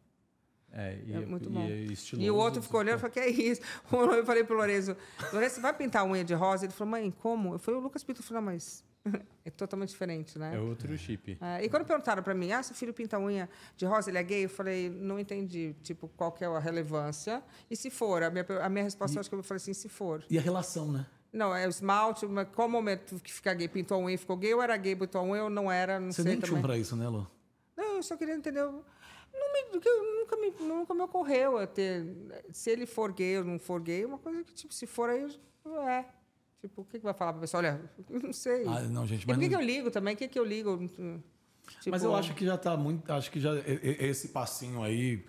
É, e,
É muito
e
bom.
é estiloso,
E o outro ficou olhando e falou, que é isso? Eu falei pro Lourenço, Lourenço, você vai pintar a unha de rosa? Ele falou, mãe, como? Eu falei, o Lucas pinta. Eu falei, não, mas é totalmente diferente, né?
É outro chip.
É, e quando perguntaram pra mim, ah, seu filho pinta unha de rosa, ele é gay? Eu falei, não entendi, tipo, qual que é a relevância. E se for? A minha, a minha resposta, eu acho que eu falei assim, se for.
E a relação, né?
Não, é o esmalte, mas qual momento que fica gay? Pintou a unha e ficou gay? Ou era gay, pintou a unha, ou não era, não
Você
sei
nem tinha
também.
um pra isso, né, Lu?
Não, eu só queria entender. o- Não me, nunca, me, nunca me ocorreu a ter. Se ele for gay ou não for gay, uma coisa que, tipo, se for aí, é. Tipo, o que, que vai falar pra pessoa? Olha, eu não sei.
Ah, não, gente,
e
mas
por que,
não-
que eu ligo também? O que, que eu ligo? Tipo,
Mas eu acho que já tá muito. Acho que já e- e- esse passinho aí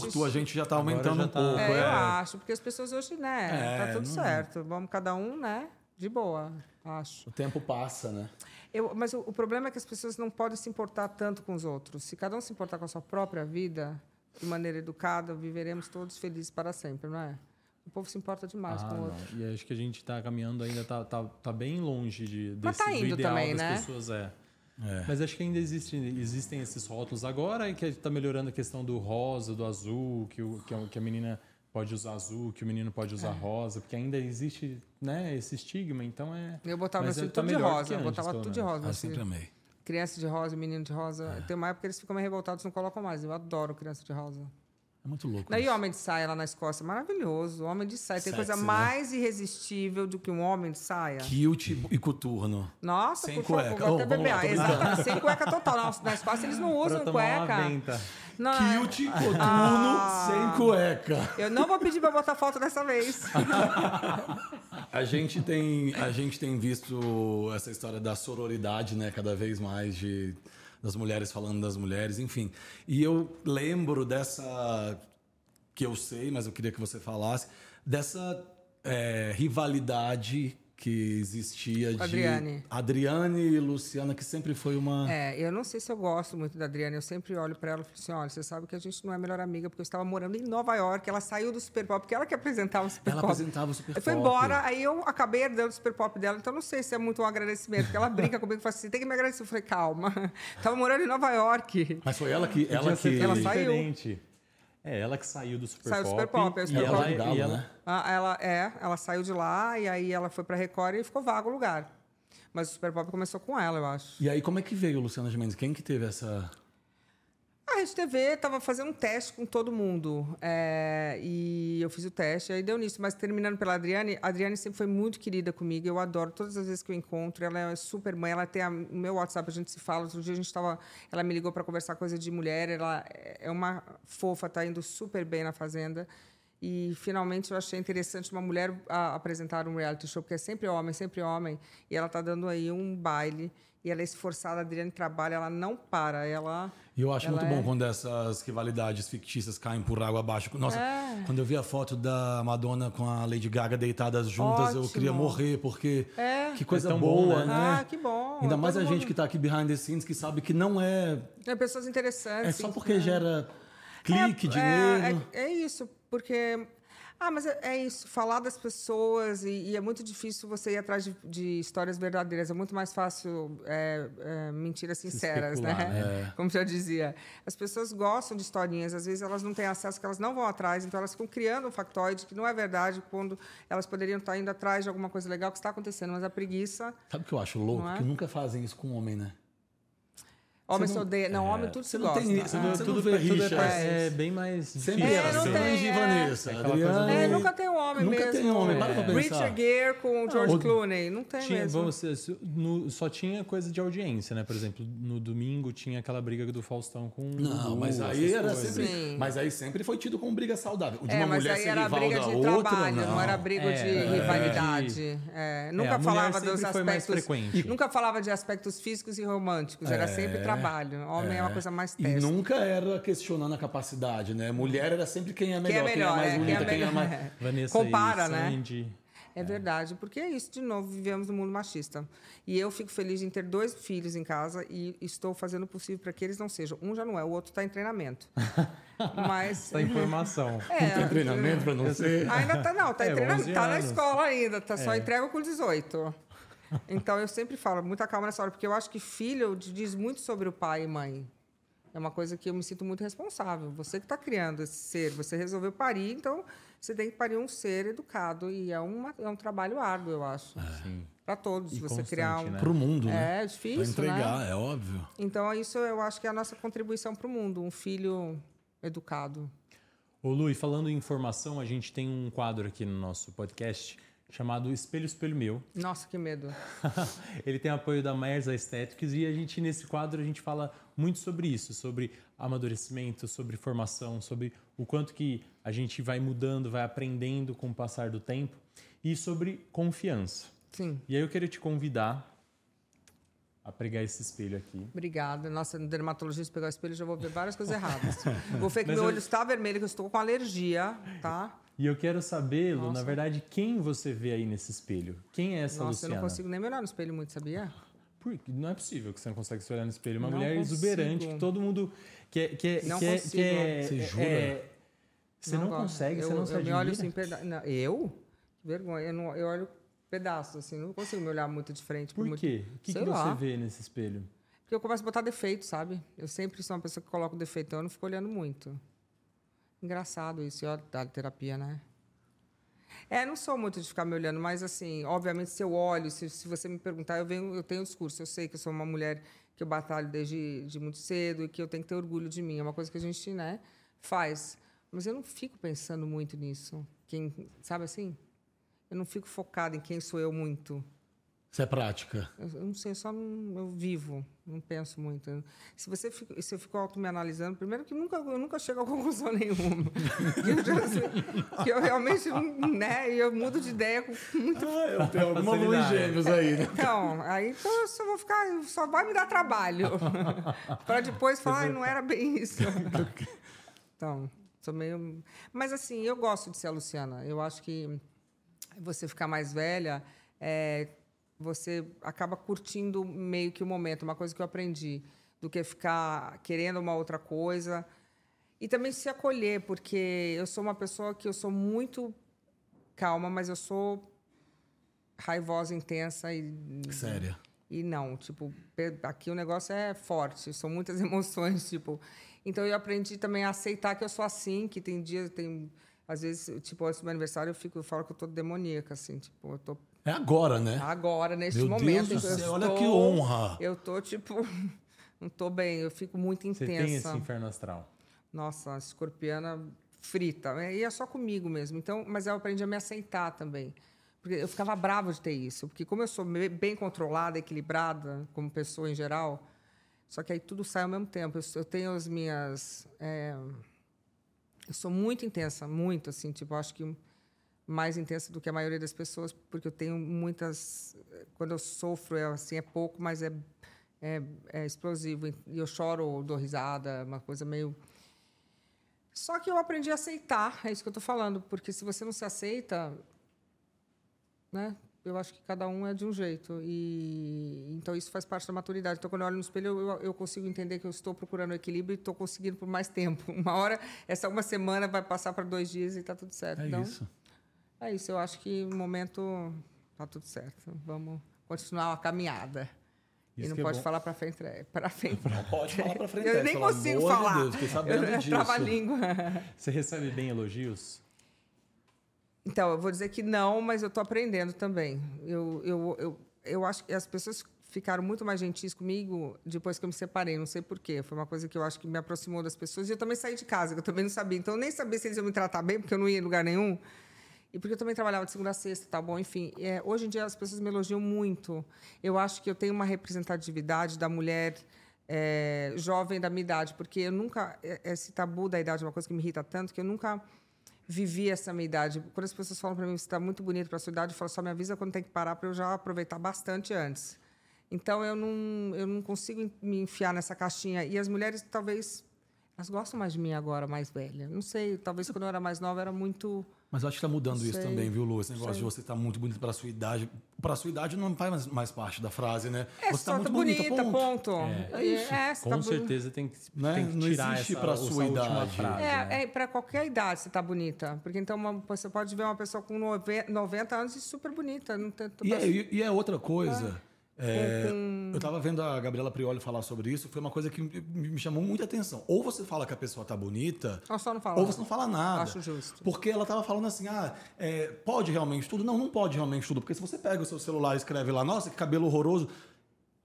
curto, a gente já tá
Agora
aumentando
já
um
tá-
pouco.
É,
é.
eu acho, porque as pessoas hoje, né?
É,
tá tudo
não-
certo. Vamos cada um, né? De boa, acho.
O tempo passa, né?
Eu, mas o, o problema é que as pessoas não podem se importar tanto com os outros. Se cada um se importar com a sua própria vida, de maneira educada, viveremos todos felizes para sempre, não é? O povo se importa demais
Ah,
com o
não.
outro.
E acho que a gente tá caminhando ainda, tá, tá, tá bem longe de,
Mas
desse,
tá
do
indo
ideal
também,
das
né?
pessoas. É.
É.
Mas acho que ainda existe, existem esses rótulos agora e que está melhorando a questão do rosa, do azul, que, o, que, a, que a menina pode usar azul, que o menino pode
É.
usar rosa, porque ainda existe né, esse estigma, então é.
Eu botava
Mas
meu
é- tá
tudo de
melhor do
rosa.
que
Eu
antes,
botava tudo de
menos.
rosa.
Ah,
meu
sempre
filho.
amei.
Criança de rosa, menino de rosa. Tem uma época que eles ficam meio revoltados, não colocam mais. Eu adoro criança de rosa.
É muito louco.
Daí
isso.
homem de saia lá na Escócia, maravilhoso. Homem de saia. Tem
Sexy,
coisa
né?
mais irresistível do que um homem de saia.
Cute e coturno.
Nossa,
Sem
por favor,
cueca.
vou
Oh,
até beber.
lá,
Ah. Exatamente, sem cueca total. Na, na Escócia eles não usam cueca. Não, é-
Cute e coturno
Ah.
sem cueca.
eu não vou pedir pra botar foto dessa vez.
A gente tem, a gente tem visto essa história da sororidade, né, cada vez mais de das mulheres falando das mulheres, enfim. E eu lembro dessa que eu sei, mas eu queria que você falasse dessa é, rivalidade que existia de
Adriane.
Adriane e Luciana, que sempre foi uma
É, eu não sei se eu gosto muito da Adriana. Eu sempre olho pra ela e falo assim: olha, você sabe que a gente não é melhor amiga, porque eu estava morando em Nova York. Ela saiu do Super Pop, porque ela que apresentava o Super
ela
Pop.
apresentava o Super
Aí foi
Pop.
embora, aí eu acabei herdando o Super Pop dela, então não sei se é muito um agradecimento, porque ela brinca comigo e fala assim: tem que me agradecer. Eu falei: calma, tava morando em Nova York.
Mas foi ela que ela que
Ela saiu.
diferente. É, ela que saiu do Super
Saiu do
Pop.
Super Pop, é o
e
Super
ela,
Pop.
e
Galo,
ela-
né?
Ah, ela é, ela saiu de lá e aí ela foi pra Record e ficou vago o lugar. Mas o Super Pop começou com ela, eu acho.
E aí como é que veio Luciana Gimenez? Quem que teve essa
A Rede TV estava fazendo um teste com todo mundo. é, e eu fiz o teste, aí deu nisso. Mas terminando pela Adriane, a Adriane sempre foi muito querida comigo. Eu adoro todas as vezes que eu encontro. Ela é super mãe. Ela tem o meu WhatsApp, a gente se fala. Outro dia a gente estava. Ela me ligou para conversar coisa de mulher. Ela é uma fofa, tá indo super bem na Fazenda. E finalmente eu achei interessante uma mulher a- apresentar um reality show, porque é sempre homem, sempre homem. E ela tá dando aí um baile. E ela é esforçada, a Adriane trabalha, ela não para. Ela.
E eu acho
Ela
muito bom
é-
quando essas rivalidades fictícias caem por água abaixo. Nossa,
É.
quando eu vi a foto da Madonna com a Lady Gaga deitadas juntas, eu
Ótimo.
queria morrer, porque
É.
que coisa
É tão
boa,
bom, né?
né?
Ah, que bom.
Ainda mais
Todo
a gente
mundo-
que tá aqui behind the scenes, que sabe que não é.
É pessoas interessantes.
É só
sim.
porque gera clique,
É,
dinheiro.
É, é isso, porque. Ah, mas é, é isso, falar das pessoas e, e é muito difícil você ir atrás de, de histórias verdadeiras. É muito mais fácil é, é, mentiras sinceras, né?
especular,
Como já dizia. As pessoas gostam de historinhas, às vezes elas não têm acesso, que elas não vão atrás, então elas ficam criando um factoide que não é verdade, quando elas poderiam estar indo atrás de alguma coisa legal que está acontecendo, mas a preguiça.
Sabe o que eu acho louco?
É?
Que nunca fazem isso com homem, né?
Homem
Você
se
não-
odeia. Não, homem tudo
Você
se
não
gosta.
tem isso,
Ah.
Você
tudo,
não vê
tudo
rixa.
é, é bem mais
Sempre
É, não tem,
e
é.
Vanessa,
É
Adriana.
É, nunca tem um homem
Nunca
mesmo.
tem homem, para pra pensar.
Richard Gere com o George Clooney. Não tem
Tinha,
mesmo.
vamos, dizer, no- só tinha coisa de audiência, né? Por exemplo, no domingo tinha aquela briga do Faustão com o
Não, mas aí era
coisas.
sempre.
Sim.
Mas aí sempre foi tido como briga saudável. O De
É,
uma
mas
mulher
aí
ser
era
rival
briga
da
de
outra,
trabalho, não.
não.
era briga
É,
de
é.
rivalidade. É, nunca falava dos
foi mais
aspectos.
frequente.
Nunca falava de aspectos físicos e românticos. Era sempre trabalho. Homem é, uma coisa mais
E
testa.
nunca era questionando a capacidade, né? Mulher era sempre quem é melhor, quem é,
melhor,
mais
é, quem é
bonita, quem é, mais.
É.
Vanessa
Compara,
e
né?
Sandy.
É verdade, porque é isso, de novo, vivemos num mundo machista. E eu fico feliz em ter dois filhos em casa e estou fazendo o possível para que eles não sejam. Um já não é, o outro está em treinamento. Mas.
Essa informação.
É,
Tem treinamento para não ser.
Ainda tá, não, tá,
É,
em treinamento,
11
tá na escola ainda, tá só
É.
entrega com 18. Então eu sempre falo, muita calma nessa hora, porque eu acho que filho diz muito sobre o pai e mãe. É uma coisa que eu me sinto muito responsável. Você que está criando esse ser, você resolveu parir, então você tem que parir um ser educado. E é, uma, é um trabalho árduo, eu acho.
Sim.
Para todos.
E
você criar um.
né?
Pro mundo, né?
É difícil,
Pra entregar,
né?
é óbvio.
Então isso eu acho que é a nossa contribuição para o mundo. Um filho educado.
Ô Lu, e falando em informação, a gente tem um quadro aqui no nosso podcast chamado Espelho Espelho Meu.
Nossa, que medo.
Ele tem apoio da Merza Aesthetics e a gente nesse quadro a gente fala muito sobre isso, sobre amadurecimento, sobre formação, sobre o quanto que a gente vai mudando, vai aprendendo com o passar do tempo e sobre confiança.
Sim.
E aí eu quero te convidar a pregar esse espelho aqui.
Obrigada. Nossa, no dermatologista pegar o espelho, já vou ver várias coisas erradas. Vou ver que
Mas
meu
eu-
olho está vermelho, que eu estou com alergia, tá?
E eu quero saber, Lu, na verdade, quem você vê aí nesse espelho? Quem é essa
Nossa, eu
Luciana?
não consigo nem me olhar no espelho muito, sabia?
Por quê? Não é possível que você não consegue se olhar no espelho. Uma
Não
mulher
consigo.
exuberante que todo mundo quer. quer,
Não
quer,
consigo.
quer
Você
é-
jura?
é- você não,
gosto.
consegue,
eu,
você não se
Eu me
admira?
olho assim, peda... não, eu? Que vergonha. Eu, não, eu olho pedaços, assim, não consigo me olhar muito de frente.
Por
muito...
quê? O que, que você vê nesse espelho?
Porque eu começo a botar defeito, sabe? Eu sempre sou uma pessoa que coloca defeito, então eu não fico olhando muito. Engraçado isso, ó, da terapia, né? É, não sou muito de ficar me olhando, mas assim, obviamente, se eu olho, se, se você me perguntar, eu, venho, eu tenho discurso. Eu sei que eu sou uma mulher que eu batalho desde de muito cedo e que eu tenho que ter orgulho de mim. É uma coisa que a gente né, faz. Mas eu não fico pensando muito nisso. Quem, sabe assim? Eu não fico focada em quem sou eu muito.
Isso é prática.
Eu, eu não sei, só não, eu vivo, não penso muito. Se você se eu fico auto me analisando, primeiro que nunca, eu nunca chego a conclusão nenhuma. que, eu que eu realmente, né, e eu mudo de ideia com muito.
Ah, eu tenho alguma lua em
Facilidade.
gêmeos aí, né?
Então, aí então eu só vou ficar, só vai me dar trabalho. para depois falar, "Ai, não era bem isso. Então, sou meio. Mas assim, eu gosto de ser a Luciana. Eu acho que você ficar mais velha, é, você acaba curtindo meio que o momento, uma coisa que eu aprendi, do que ficar querendo uma outra coisa. E também se acolher, porque eu sou uma pessoa que eu sou muito calma, mas eu sou raivosa, intensa e
Séria.
e não, tipo, aqui o negócio é forte, são muitas emoções, tipo. Então eu aprendi também a aceitar que eu sou assim, que tem dias, tem às vezes, tipo, antes do meu aniversário eu fico, eu falo que eu tô demoníaca assim, tipo, eu tô
É agora, né?
agora neste
Meu
momento,
Deus do céu, olha
estou-
que honra.
Eu tô tipo não tô bem, eu fico muito
Você
intensa.
tem esse inferno astral.
Nossa, a escorpiana frita. né? E é só comigo mesmo. Então, mas eu aprendi a me aceitar também. Porque eu ficava brava de ter isso. Porque como eu sou bem controlada, equilibrada, como pessoa em geral, só que aí tudo sai ao mesmo tempo. Eu, eu tenho as minhas... é, eu sou muito intensa, muito, assim. Tipo, acho que mais intensa do que a maioria das pessoas, porque eu tenho muitas... Quando eu sofro, é, assim, é pouco, mas é, é, é explosivo. E eu choro ou dou risada, uma coisa meio... Só que eu aprendi a aceitar, é isso que eu estou falando, porque se você não se aceita, né? Eu acho que cada um é de um jeito e então isso faz parte da maturidade. Então quando eu olho no espelho eu, eu consigo entender que eu estou procurando equilíbrio e estou conseguindo por mais tempo. Uma hora essa uma semana vai passar para dois dias e está tudo certo.
É
então
isso.
É isso. Eu acho que no momento está tudo certo. Vamos continuar a caminhada. e
Isso
não
que é
pode
bom.
falar para frente, para frente.
Não pode falar pra frente.
Eu nem
pelo
consigo falar.
Deus, fiquei sabendo
eu,
disso.
Trava a língua.
Você recebe bem elogios?
Então, eu vou dizer que não, mas eu estou aprendendo também. Eu, eu, eu, eu acho que as pessoas ficaram muito mais gentis comigo depois que eu me separei, não sei porquê. Foi uma coisa que eu acho que me aproximou das pessoas. E eu também saí de casa, que eu também não sabia. Então, eu nem sabia se eles iam me tratar bem, porque eu não ia em lugar nenhum. E porque eu também trabalhava de segunda a sexta, tá bom? Enfim, é, hoje em dia as pessoas me elogiam muito. Eu acho que eu tenho uma representatividade da mulher é, jovem da minha idade, porque eu nunca é- esse tabu da idade é uma coisa que me irrita tanto que eu nunca vivi essa minha idade. Quando as pessoas falam para mim, você está muito bonito para a sua idade, eu falo, só me avisa quando tem que parar para eu já aproveitar bastante antes. Então, eu não, eu não consigo me enfiar nessa caixinha. E as mulheres, talvez, elas gostam mais de mim agora, mais velha. Não sei, talvez quando eu era mais nova, era muito
Mas eu acho que tá mudando isso
Sei.
também, viu, Lu? Esse negócio
Sei.
de você estar muito bonita para sua idade. Para sua idade não faz mais, mais parte da frase, né?
É,
você
só tá bonita, ponto.
É isso.
É, você
Com
tá
certeza tem que,
Né?
tem que
Não
tirar
existe
essa,
pra
essa
sua
última
idade.
frase. né?
É, é para qualquer idade você tá bonita. Porque então uma- você pode ver uma pessoa com nove- 90 anos e super bonita. Não tem,
E é, e- e é outra coisa. É, eu estava vendo a Gabriela Prioli falar sobre isso, foi uma coisa que me chamou muita atenção. Ou você fala que a pessoa tá bonita,
Ou só não fala.
ou você não fala nada.
Acho justo.
Porque ela tava falando assim: ah, é, pode realmente tudo? Não, não pode realmente tudo. Porque se você pega o seu celular e escreve lá, nossa, que cabelo horroroso.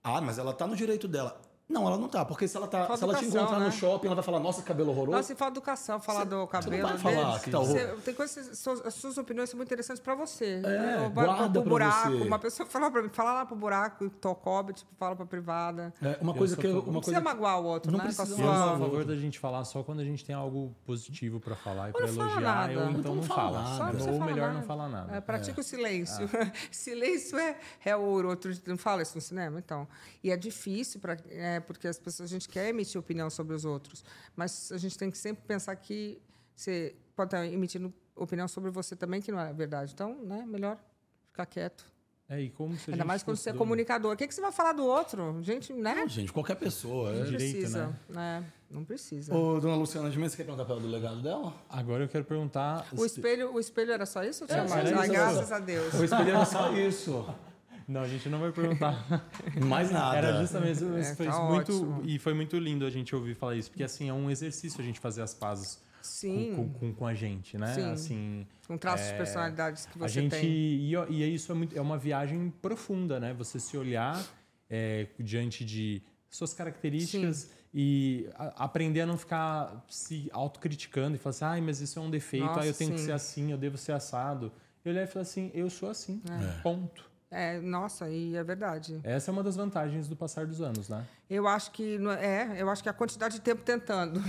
Ah, mas ela tá no direito dela. Não, ela não tá. Porque se ela, tá, se ela te encontrar
né?
no shopping, ela vai falar, nossa, que cabelo horroroso.
Nossa, e falta educação, falar
Você-
do
você não
cabelo.
vai falar
né?
que tá
Você-
horror-
tem coisas, suas, as suas opiniões são muito interessantes para você.
É,
Vai
guarda
pro
pra
buraco.
você.
Uma pessoa fala para mim, fala lá pro buraco, tocobe, tipo, fala pra privada.
É, uma coisa que eu-
a favor.
uma
Não
coisa
precisa magoar o outro,
Não
né?
Precisa
Eu sou a favor da gente falar só quando a gente tem algo positivo pra falar e pra
não fala
elogiar,
nada.
ou então,
Então
não
não fala
fala.
não
Ou melhor
nada.
não falar nada.
É, pratica o silêncio.
Ah.
silêncio é, é ouro. Outro não fala isso no cinema, então. E é difícil pra, é, porque as pessoas a gente quer emitir opinião sobre os outros, mas a gente tem que sempre pensar que você pode estar emitindo opinião sobre você também que não é verdade. Então, né, melhor ficar quieto.
É, e como se
Ainda mais quando você é comunicador. O que, que você vai falar do outro? Gente, né?
Não, gente, qualquer pessoa.
Não
É.
direito,
precisa.
né?
né? Não precisa.
Ô, dona Luciana de Mendes, você quer perguntar para ela do legado dela?
Agora eu quero perguntar.
O espelho, o espelho era só isso?
É,
mais? Ah, graças a Deus.
O espelho era só isso.
Não, a gente não vai perguntar.
Mais nada.
Era justamente isso.
É,
foi
tá
muito,
ótimo.
e foi muito lindo a gente ouvir falar isso, porque assim, é um exercício a gente fazer as pazes
Sim.
com, com, com a gente, né?
Sim.
Assim,
Com traços de
É,
personalidades que
a
você
gente
tem.
e, e é isso é, muito, é uma viagem profunda, né? Você se olhar é, diante de suas características e a- aprender a não ficar se autocriticando e falar assim, ai, mas isso é um defeito,
Nossa,
ah, eu tenho que
sim.
ser assim, eu devo ser assado. E olhar e falar assim, eu sou assim, ponto.
É, nossa, e é verdade.
Essa é uma das vantagens do passar dos anos, né?
Eu acho que não é, eu acho que a quantidade de tempo tentando.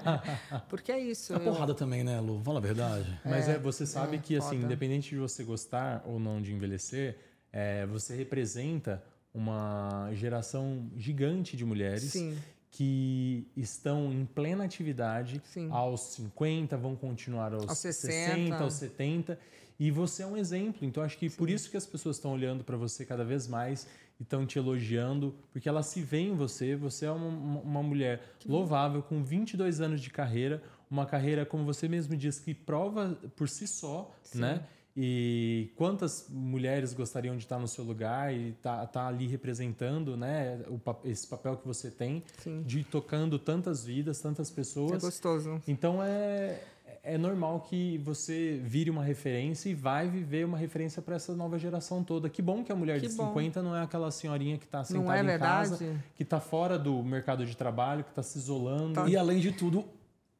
Porque é isso.
É
eu-
porrada também, né, Lu? Fala a verdade.
Mas é, você sabe
é,
que, assim,
foda.
independente de você gostar ou não de envelhecer, é, você representa uma geração gigante de mulheres
Sim.
que estão em plena atividade
Sim.
aos 50, vão continuar aos,
Aos
60,
60,
aos 70. E você é um exemplo. Então, acho que por isso que as pessoas estão olhando para você cada vez mais e estão te elogiando, porque elas se veem em você. Você é uma, uma- mulher louvável, com 22 anos de carreira, uma carreira, como você mesmo diz, que prova por si só, né? E quantas mulheres gostariam de estar no seu lugar e estar tá, ali representando, né, o, esse papel que você tem
Sim.
de ir tocando tantas vidas, tantas
É
pessoas.
gostoso.
Então é, é normal que você vire uma referência e vai viver uma referência para essa nova geração toda. Que bom que a mulher
Que
de
bom.
50 não é aquela senhorinha que está sentada
é
em casa,
verdade?
que está fora do mercado de trabalho, que está se isolando.
Tá.
E além de tudo,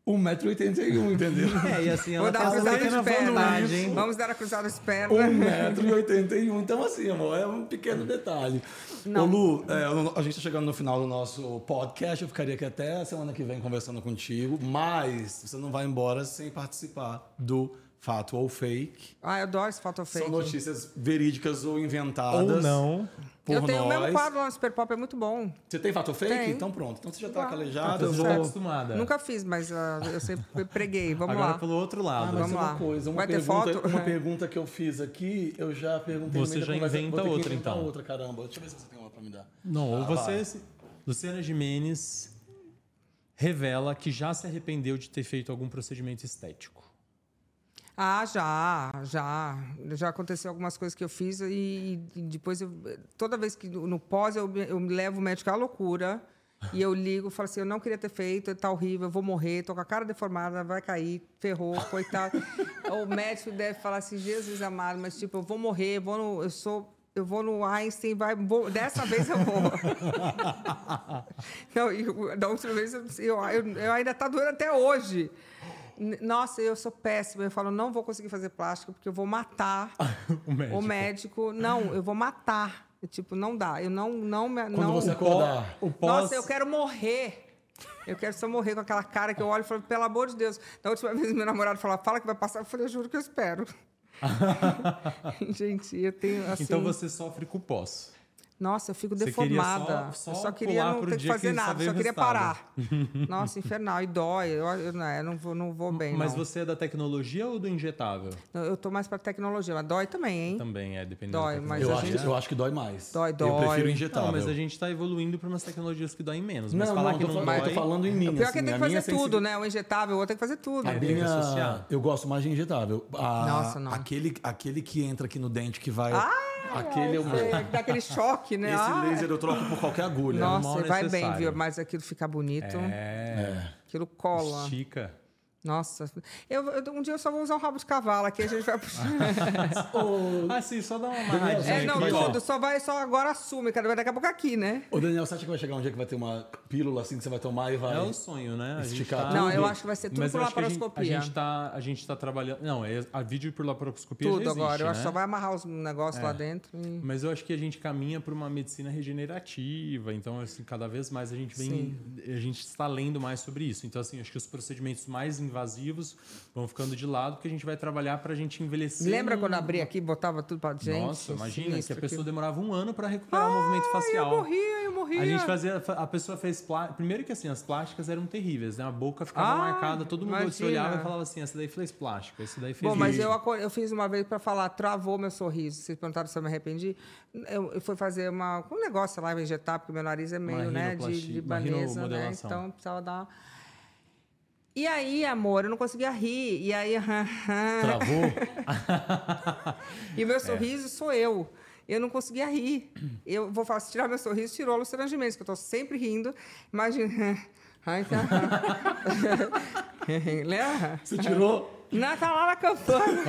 1,81m, entendeu?
É, e assim,
Vou
ela
dar
tá
a cruzada de perna. Vamos dar a cruzada de perna.
1,81m. Então, assim, amor, é um pequeno detalhe.
Não.
Ô, Lu, é, a gente está chegando no final do nosso podcast. Eu ficaria aqui até a semana que vem conversando contigo, mas você não vai embora sem participar do Fato ou Fake.
Ah, eu adoro esse foto fake.
São notícias verídicas ou inventadas.
Ou não.
Por
eu tenho o
nós.
mesmo quadro lá no Super Pop, é muito bom.
Você tem fato fake?
Tem.
Então pronto. Então você já está
Ah,
calejado.
Eu
vou...
tô acostumada.
Nunca fiz, mas ah, eu sempre preguei. Vamos
Agora
lá.
pelo outro
Ah,
lado.
mas
Vamos
é uma
lá.
coisa, uma
Vai ter
pergunta,
foto?
uma pergunta que eu fiz aqui, eu já perguntei
Você já
conversa.
inventa
ter
outra, então.
outra, caramba. Deixa eu ver se você tem uma pra me dar.
Não, ou
Ah,
você. se- Luciana Gimenez revela que já se arrependeu de ter feito algum procedimento estético.
Ah, já, já. Já aconteceu algumas coisas que eu fiz e, e depois, eu, toda vez que no pós, eu, me- eu me levo o médico à loucura e eu ligo e falo assim, eu não queria ter feito, tá horrível, eu vou morrer, tô com a cara deformada, vai cair, ferrou, coitado. o médico deve falar assim, Jesus amado, mas tipo, eu vou morrer, eu vou no, eu sou... Eu vou no Einstein, vai, vou, dessa vez eu vou. Não, e o- da última vez eu, eu, eu, eu ainda tá doendo até hoje. Nossa, eu sou péssima. Eu falo, não vou conseguir fazer plástico porque eu vou matar
O médico.
o médico. Não, eu vou matar. Tipo, não dá. Eu não, não, me-
Quando
não.
você acordar.
O pós...
Nossa, eu quero morrer. Eu quero só morrer com aquela cara que eu olho e falo, pelo amor de Deus. Da última vez meu namorado falou, fala que vai passar. Eu falei, eu juro que eu espero. Gente, eu tenho assim.
Então você sofre com o pós.
Nossa, eu fico
Você queria
deformada.
só-
eu
só
só queria não ter que
dia que
fazer nada, só queria parar. Nossa, infernal. E dói. Eu, eu, não, eu não, vou, não vou bem,
Mas
não.
você é da tecnologia ou do injetável?
Eu- Eu tô mais pra tecnologia, mas dói também, hein?
Também é, dependendo
Dói,
da
mas
Eu acho, que, eu acho que dói mais.
Dói,
Eu
dói.
prefiro
Não,
injetável.
mas a gente está evoluindo para umas tecnologias que doem menos. Mas
Não,
falar
não,
que não
falando,
dói...
tô falando em mim.
O pior é
assim,
que tem que fazer tudo,
sensibilidade-
né? O injetável, o outro tem que fazer tudo.
A
que
minha-
associar.
eu gosto mais de injetável. A-
Nossa, não.
Aquele, aquele que entra aqui no dente que vai.
Ah,
aquele é.
Você dá aquele choque, né?
Esse
Ah,
laser eu troco por qualquer agulha.
Nossa, e vai bem,
necessário.
viu? Mas aquilo fica bonito.
É,
Aquilo cola.
estica.
Nossa. Eu, eu- um dia eu só vou usar um rabo de cavalo aqui, a gente vai puxar.
Ah, sim, só dá uma amarradinha.
É, não, tudo, só vai, só agora assume, cara, daqui a pouco aqui, né?
Ô, Daniel, você acha que vai chegar um dia que vai ter uma pílula assim que você vai tomar e vai.
É o sonho, né? A gente
Esticar
tá-
tudo.
Não, eu acho que vai ser tudo
Mas
por
acho que a gente-
laparoscopia.
A gente, tá, a gente tá trabalhando. Não, é, a vídeo por laparoscopia
Tudo
já existe,
agora. Eu acho
né?
que só vai amarrar os negócios lá dentro. e-
Mas eu acho que a gente caminha para uma medicina regenerativa. Então, assim, cada vez mais a gente vem. A gente está lendo mais sobre isso. Então, assim, acho que os procedimentos mais invasivos vão ficando de lado, porque a gente vai trabalhar para a gente envelhecer.
Lembra
num-
quando abri aqui botava tudo pra gente?
Nossa, imagina que a pessoa demorava um ano para recuperar o movimento facial.
Eu morria, eu morria.
A gente fazia. A pessoa fez. plá- Primeiro que assim, as plásticas eram terríveis, né? A boca ficava
Ah,
marcada, todo mundo se
imagina.
olhava e falava assim: essa daí fez plástica, esse daí fez.
Bom, mas
isso."
eu, eu fiz uma vez pra falar, travou meu sorriso. Vocês perguntaram se eu me arrependi. Eu, eu fui fazer uma, um negócio lá, injetar, porque meu nariz é meio, né, de
uma
libanesa, né? Então precisava dar. E aí, amor, eu não conseguia rir. E aí.
Travou?
e o meu sorriso sou eu. Eu não conseguia rir. Eu vou falar, se tirar meu sorriso, tirou a Luciana Gimenez, que eu tô sempre rindo. Imagina. Tá.
Você tirou?
Não, tá lá na campanha.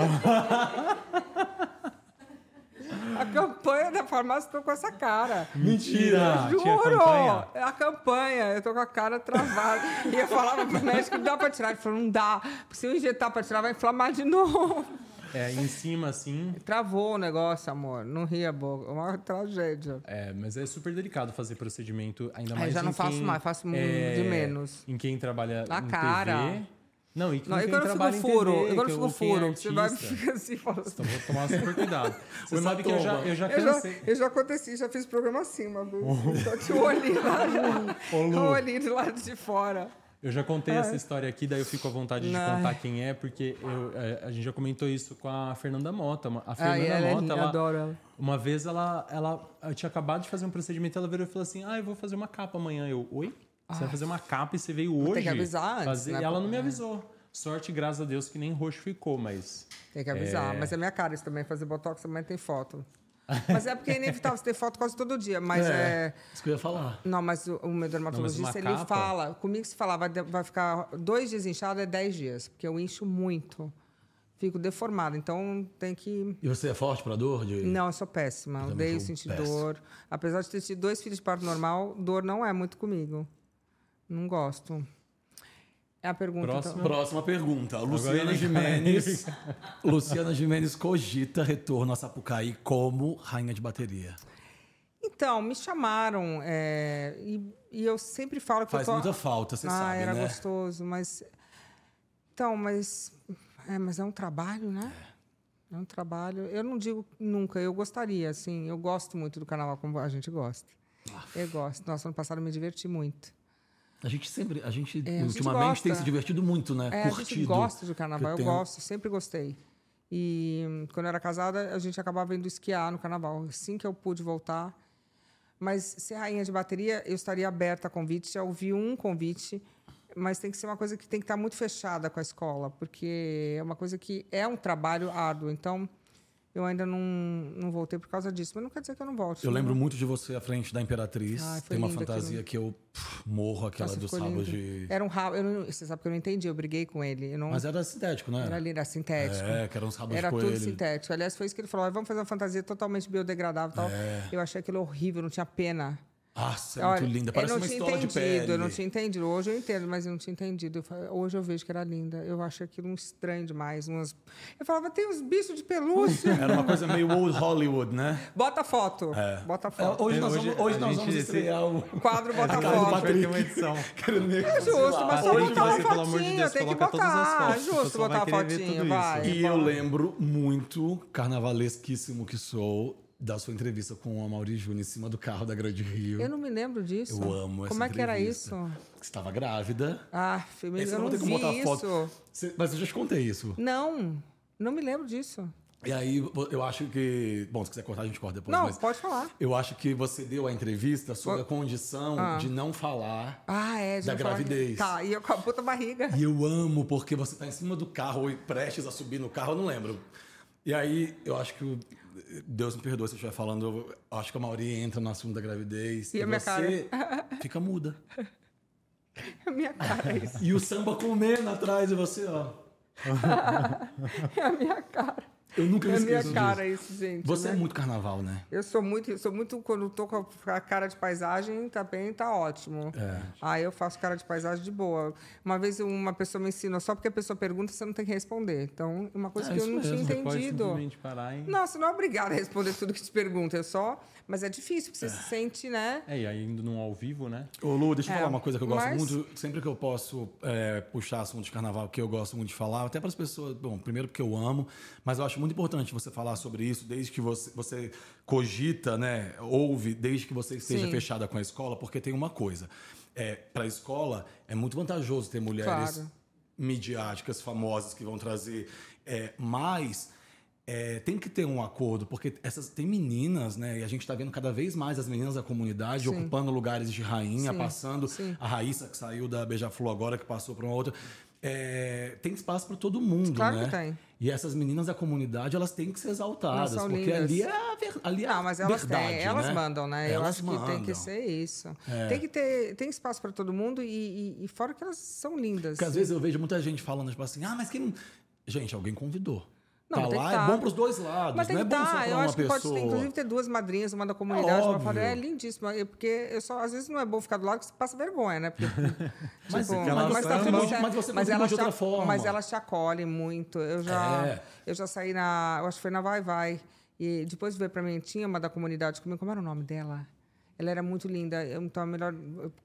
A campanha da farmácia tô com essa cara.
Mentira!
Juro!
Tinha campanha?
É a campanha. Eu tô com a cara travada. e eu falava pro médico, não dá pra tirar. Ele falou, não dá. Porque se eu injetar pra tirar, vai inflamar de novo.
É, em cima, assim.
Travou o negócio, amor. Não ria a boca. Uma tragédia.
É, mas é super delicado fazer procedimento, ainda mais
já
em
não faço
quem,
mais, faço
é,
de menos.
Em quem trabalha
Na cara.
TV. Não, e, com
Não, e
quem
quando eu
trabalha
fico
em
furo?
TV,
E quando
que
eu
eu-
fico
quem é
furo? Você vai ficar assim falando.
Então vou tomar super cuidado. Você sabe que eu já, eu já
Eu já,
cansei.
eu já aconteci, já fiz programa assim uma vez. Só tinha o olhinho lá, já, o olhinho do lado de fora.
Eu já contei essa história aqui, daí eu fico à vontade de contar quem é, porque eu, é, a gente já comentou isso com a Fernanda Mota. A Fernanda
Ai, ela é
Mota,
linda,
ela, uma vez ela, ela tinha acabado de fazer um procedimento, ela virou e falou assim: Ah, eu vou fazer uma capa amanhã. Eu, oi? Você vai fazer uma capa e você veio hoje?
ter que avisar antes,
fazer...
né?
E ela não me
É.
avisou. Sorte, graças a Deus, que nem roxo ficou, mas.
Tem que avisar. Mas é minha cara isso também, fazer botox também tem foto. Mas é porque é inevitável você ter foto quase todo dia. Mas é.
Isso que eu ia falar.
Não, mas o, o meu dermatologista,
uma
ele
capa?
fala. Comigo, se falar, vai, vai ficar dois dias inchado, é dez dias. Porque eu incho muito. Fico deformada. Então tem que.
E você é forte pra dor? De...
Não, eu sou péssima.
também
Odeio sentir
péssimo.
dor. Apesar de ter tido dois filhos de parto normal, dor não é muito comigo. Não gosto. É a pergunta.
Próxima.
Então.
Próxima pergunta. Luciana Gimenez. Luciana Gimenez cogita retorno a Sapucaí como rainha de bateria.
Então, me chamaram. é, e, e eu sempre falo que
Faz
eu tô...
muita falta, você
ah,
sabe,
era
né?
gostoso, mas. Então, mas. É, mas é um trabalho, né? É um trabalho. Eu não digo nunca, eu gostaria, assim. Eu gosto muito do carnaval como a gente gosta. Eu gosto. Nossa, ano passado eu me diverti muito.
A gente sempre, a gente
É, a gente
ultimamente tem se divertido muito, né?
É, a
Curtido.
gente gosta de carnaval, eu
Tem-
gosto, sempre gostei. E quando eu era casada, a gente acabava indo esquiar no carnaval. Assim que eu pude voltar. Mas ser rainha de bateria, eu estaria aberta a convite. Já ouvi um convite, mas tem que ser uma coisa que tem que estar muito fechada com a escola, porque é uma coisa que é um trabalho árduo. Então, eu ainda não, não voltei por causa disso. Mas não quer dizer que eu não volte.
Eu
né?
lembro muito de você à frente da Imperatriz.
Ai,
tem uma fantasia
aquilo.
que eu pff, morro, aquela
Nossa,
rabos
lindo.
de.
Era um rabo. não- Você sabe que eu não entendi, eu briguei com ele. Não,
Mas era sintético, né?
era lindo, era sintético.
É, que eram uns rabos
Era tudo
coelho.
sintético. Aliás, foi isso que ele falou. "Ah, Vamos fazer uma fantasia totalmente biodegradável e tal.
É.
Eu achei aquilo horrível, não tinha pena.
Nossa, é
Olha,
muito linda. Parece
eu não
uma
tinha
estola de
entendido,
pele.
eu não tinha entendido. Hoje eu entendo, mas eu não tinha entendido. Hoje eu vejo que era linda. Eu achei aquilo um estranho demais. Umas... Eu falava, tem uns bichos de pelúcia.
Era uma coisa meio old Hollywood, né?
Bota foto.
É.
Bota
É,
foto.
hoje nós
Hoje
vamos, hoje
a
nós vamos estrear o.
O quadro bota
do
foto.
Vai
Patrick.
ter uma edição.
É justo, mas só
Hoje
botar uma
de
fotinho.
Deus,
tem que botar.
o
Justo botar
tudo isso.
vai.
E eu lembro muito, carnavalesquíssimo que sou, da sua entrevista com a Mauri Júnior em cima do carro da Grande Rio.
Eu não me lembro disso.
Eu amo essa
Como é que era isso?
Você estava grávida.
Ah, filho, eu não
ter
vi
que botar
isso.
foto. Você- mas eu já te contei isso.
Não, não me lembro disso.
E aí, eu acho que. Bom, se quiser cortar, a gente corta depois.
não, pode falar.
eu acho que você deu a entrevista sob a condição
Ah.
de não falar.
Ah, é.
Da
não falar
gravidez.
Tá, e eu com a puta barriga.
E eu amo porque você tá em cima do carro ou prestes a subir no carro, eu não lembro. E aí, eu acho que. o- Deus me perdoe se eu estiver falando. Eu acho que a Mauri entra no assunto da gravidez.
E a minha
você fica muda.
A minha cara é isso.
E o samba comendo atrás de você, ó.
É a minha cara.
Eu nunca me
É a minha
esqueço
cara
disso.
isso, gente.
Você
né?
é muito carnaval, né?
Eu sou muito, eu sou muito quando eu tô com a cara de paisagem, tá bem, tá ótimo.
É.
Aí eu faço cara de paisagem de boa. Uma vez uma pessoa me ensinou, só porque a pessoa pergunta, você não tem que responder. Então, uma coisa
É
que eu não tinha
mesmo,
Você pode
entendido.
simplesmente parar.
Não, você não é obrigado a responder tudo que te pergunta, é só. Mas é difícil, porque você se sente, né?
É, e aí indo num ao vivo, né?
Ô, Lu, deixa eu
É,
falar uma coisa que eu gosto
mas-
muito. Sempre que eu posso é, puxar assunto de carnaval, que eu gosto muito de falar, até para as pessoas. Bom, primeiro porque eu amo, mas eu acho muito importante você falar sobre isso, desde que você, você cogita, né? Ouve, desde que você esteja
Sim.
fechada com a escola, porque tem uma coisa. É, para a escola, é muito vantajoso ter mulheres
Claro.
midiáticas, famosas, que vão trazer. É, mas. é, tem que ter um acordo, porque essas tem meninas, né? E a gente está vendo cada vez mais as meninas da comunidade
Sim.
ocupando lugares de rainha,
Sim,
passando.
sim.
A Raíssa, que saiu da Beija-Flor agora, que passou para uma outra. É, tem espaço para todo mundo,
Claro
né?
que tem.
E essas meninas da comunidade, elas têm que ser exaltadas, porque
lindas.
ali é a, ver, ali é
Não, mas elas
verdade,
têm, elas
né?
mandam, né? eu
Elas
acho que tem que
mandam.
ser isso.
É.
Tem que ter, tem espaço para todo mundo e, e- e fora que elas são lindas.
Porque às vezes eu vejo muita gente falando, tipo assim, ah, mas quem não. Gente, alguém convidou.
Não,
tá
tem
lá,
que
é
tá.
bom pros dois lados.
Mas tem
não
que
é bom
dar,
pra
eu
uma
acho que pode
pessoa.
ter, inclusive ter duas madrinhas, uma da comunidade, uma
óbvio.
fora, é lindíssimo. é Porque eu só, às vezes não é bom ficar do lado, porque você passa vergonha, né? Porque,
Mas
tipo,
é que elas
tá tudo
mas-
certo.
mas você
mas elas
de
te-
outra forma.
Mas elas te acolhem muito. Eu já,
É.
eu já saí na. Eu acho que foi na Vai Vai. E depois veio pra mim, tinha uma da comunidade comigo, como era o nome dela? Ela era muito linda. eu- Então é melhor.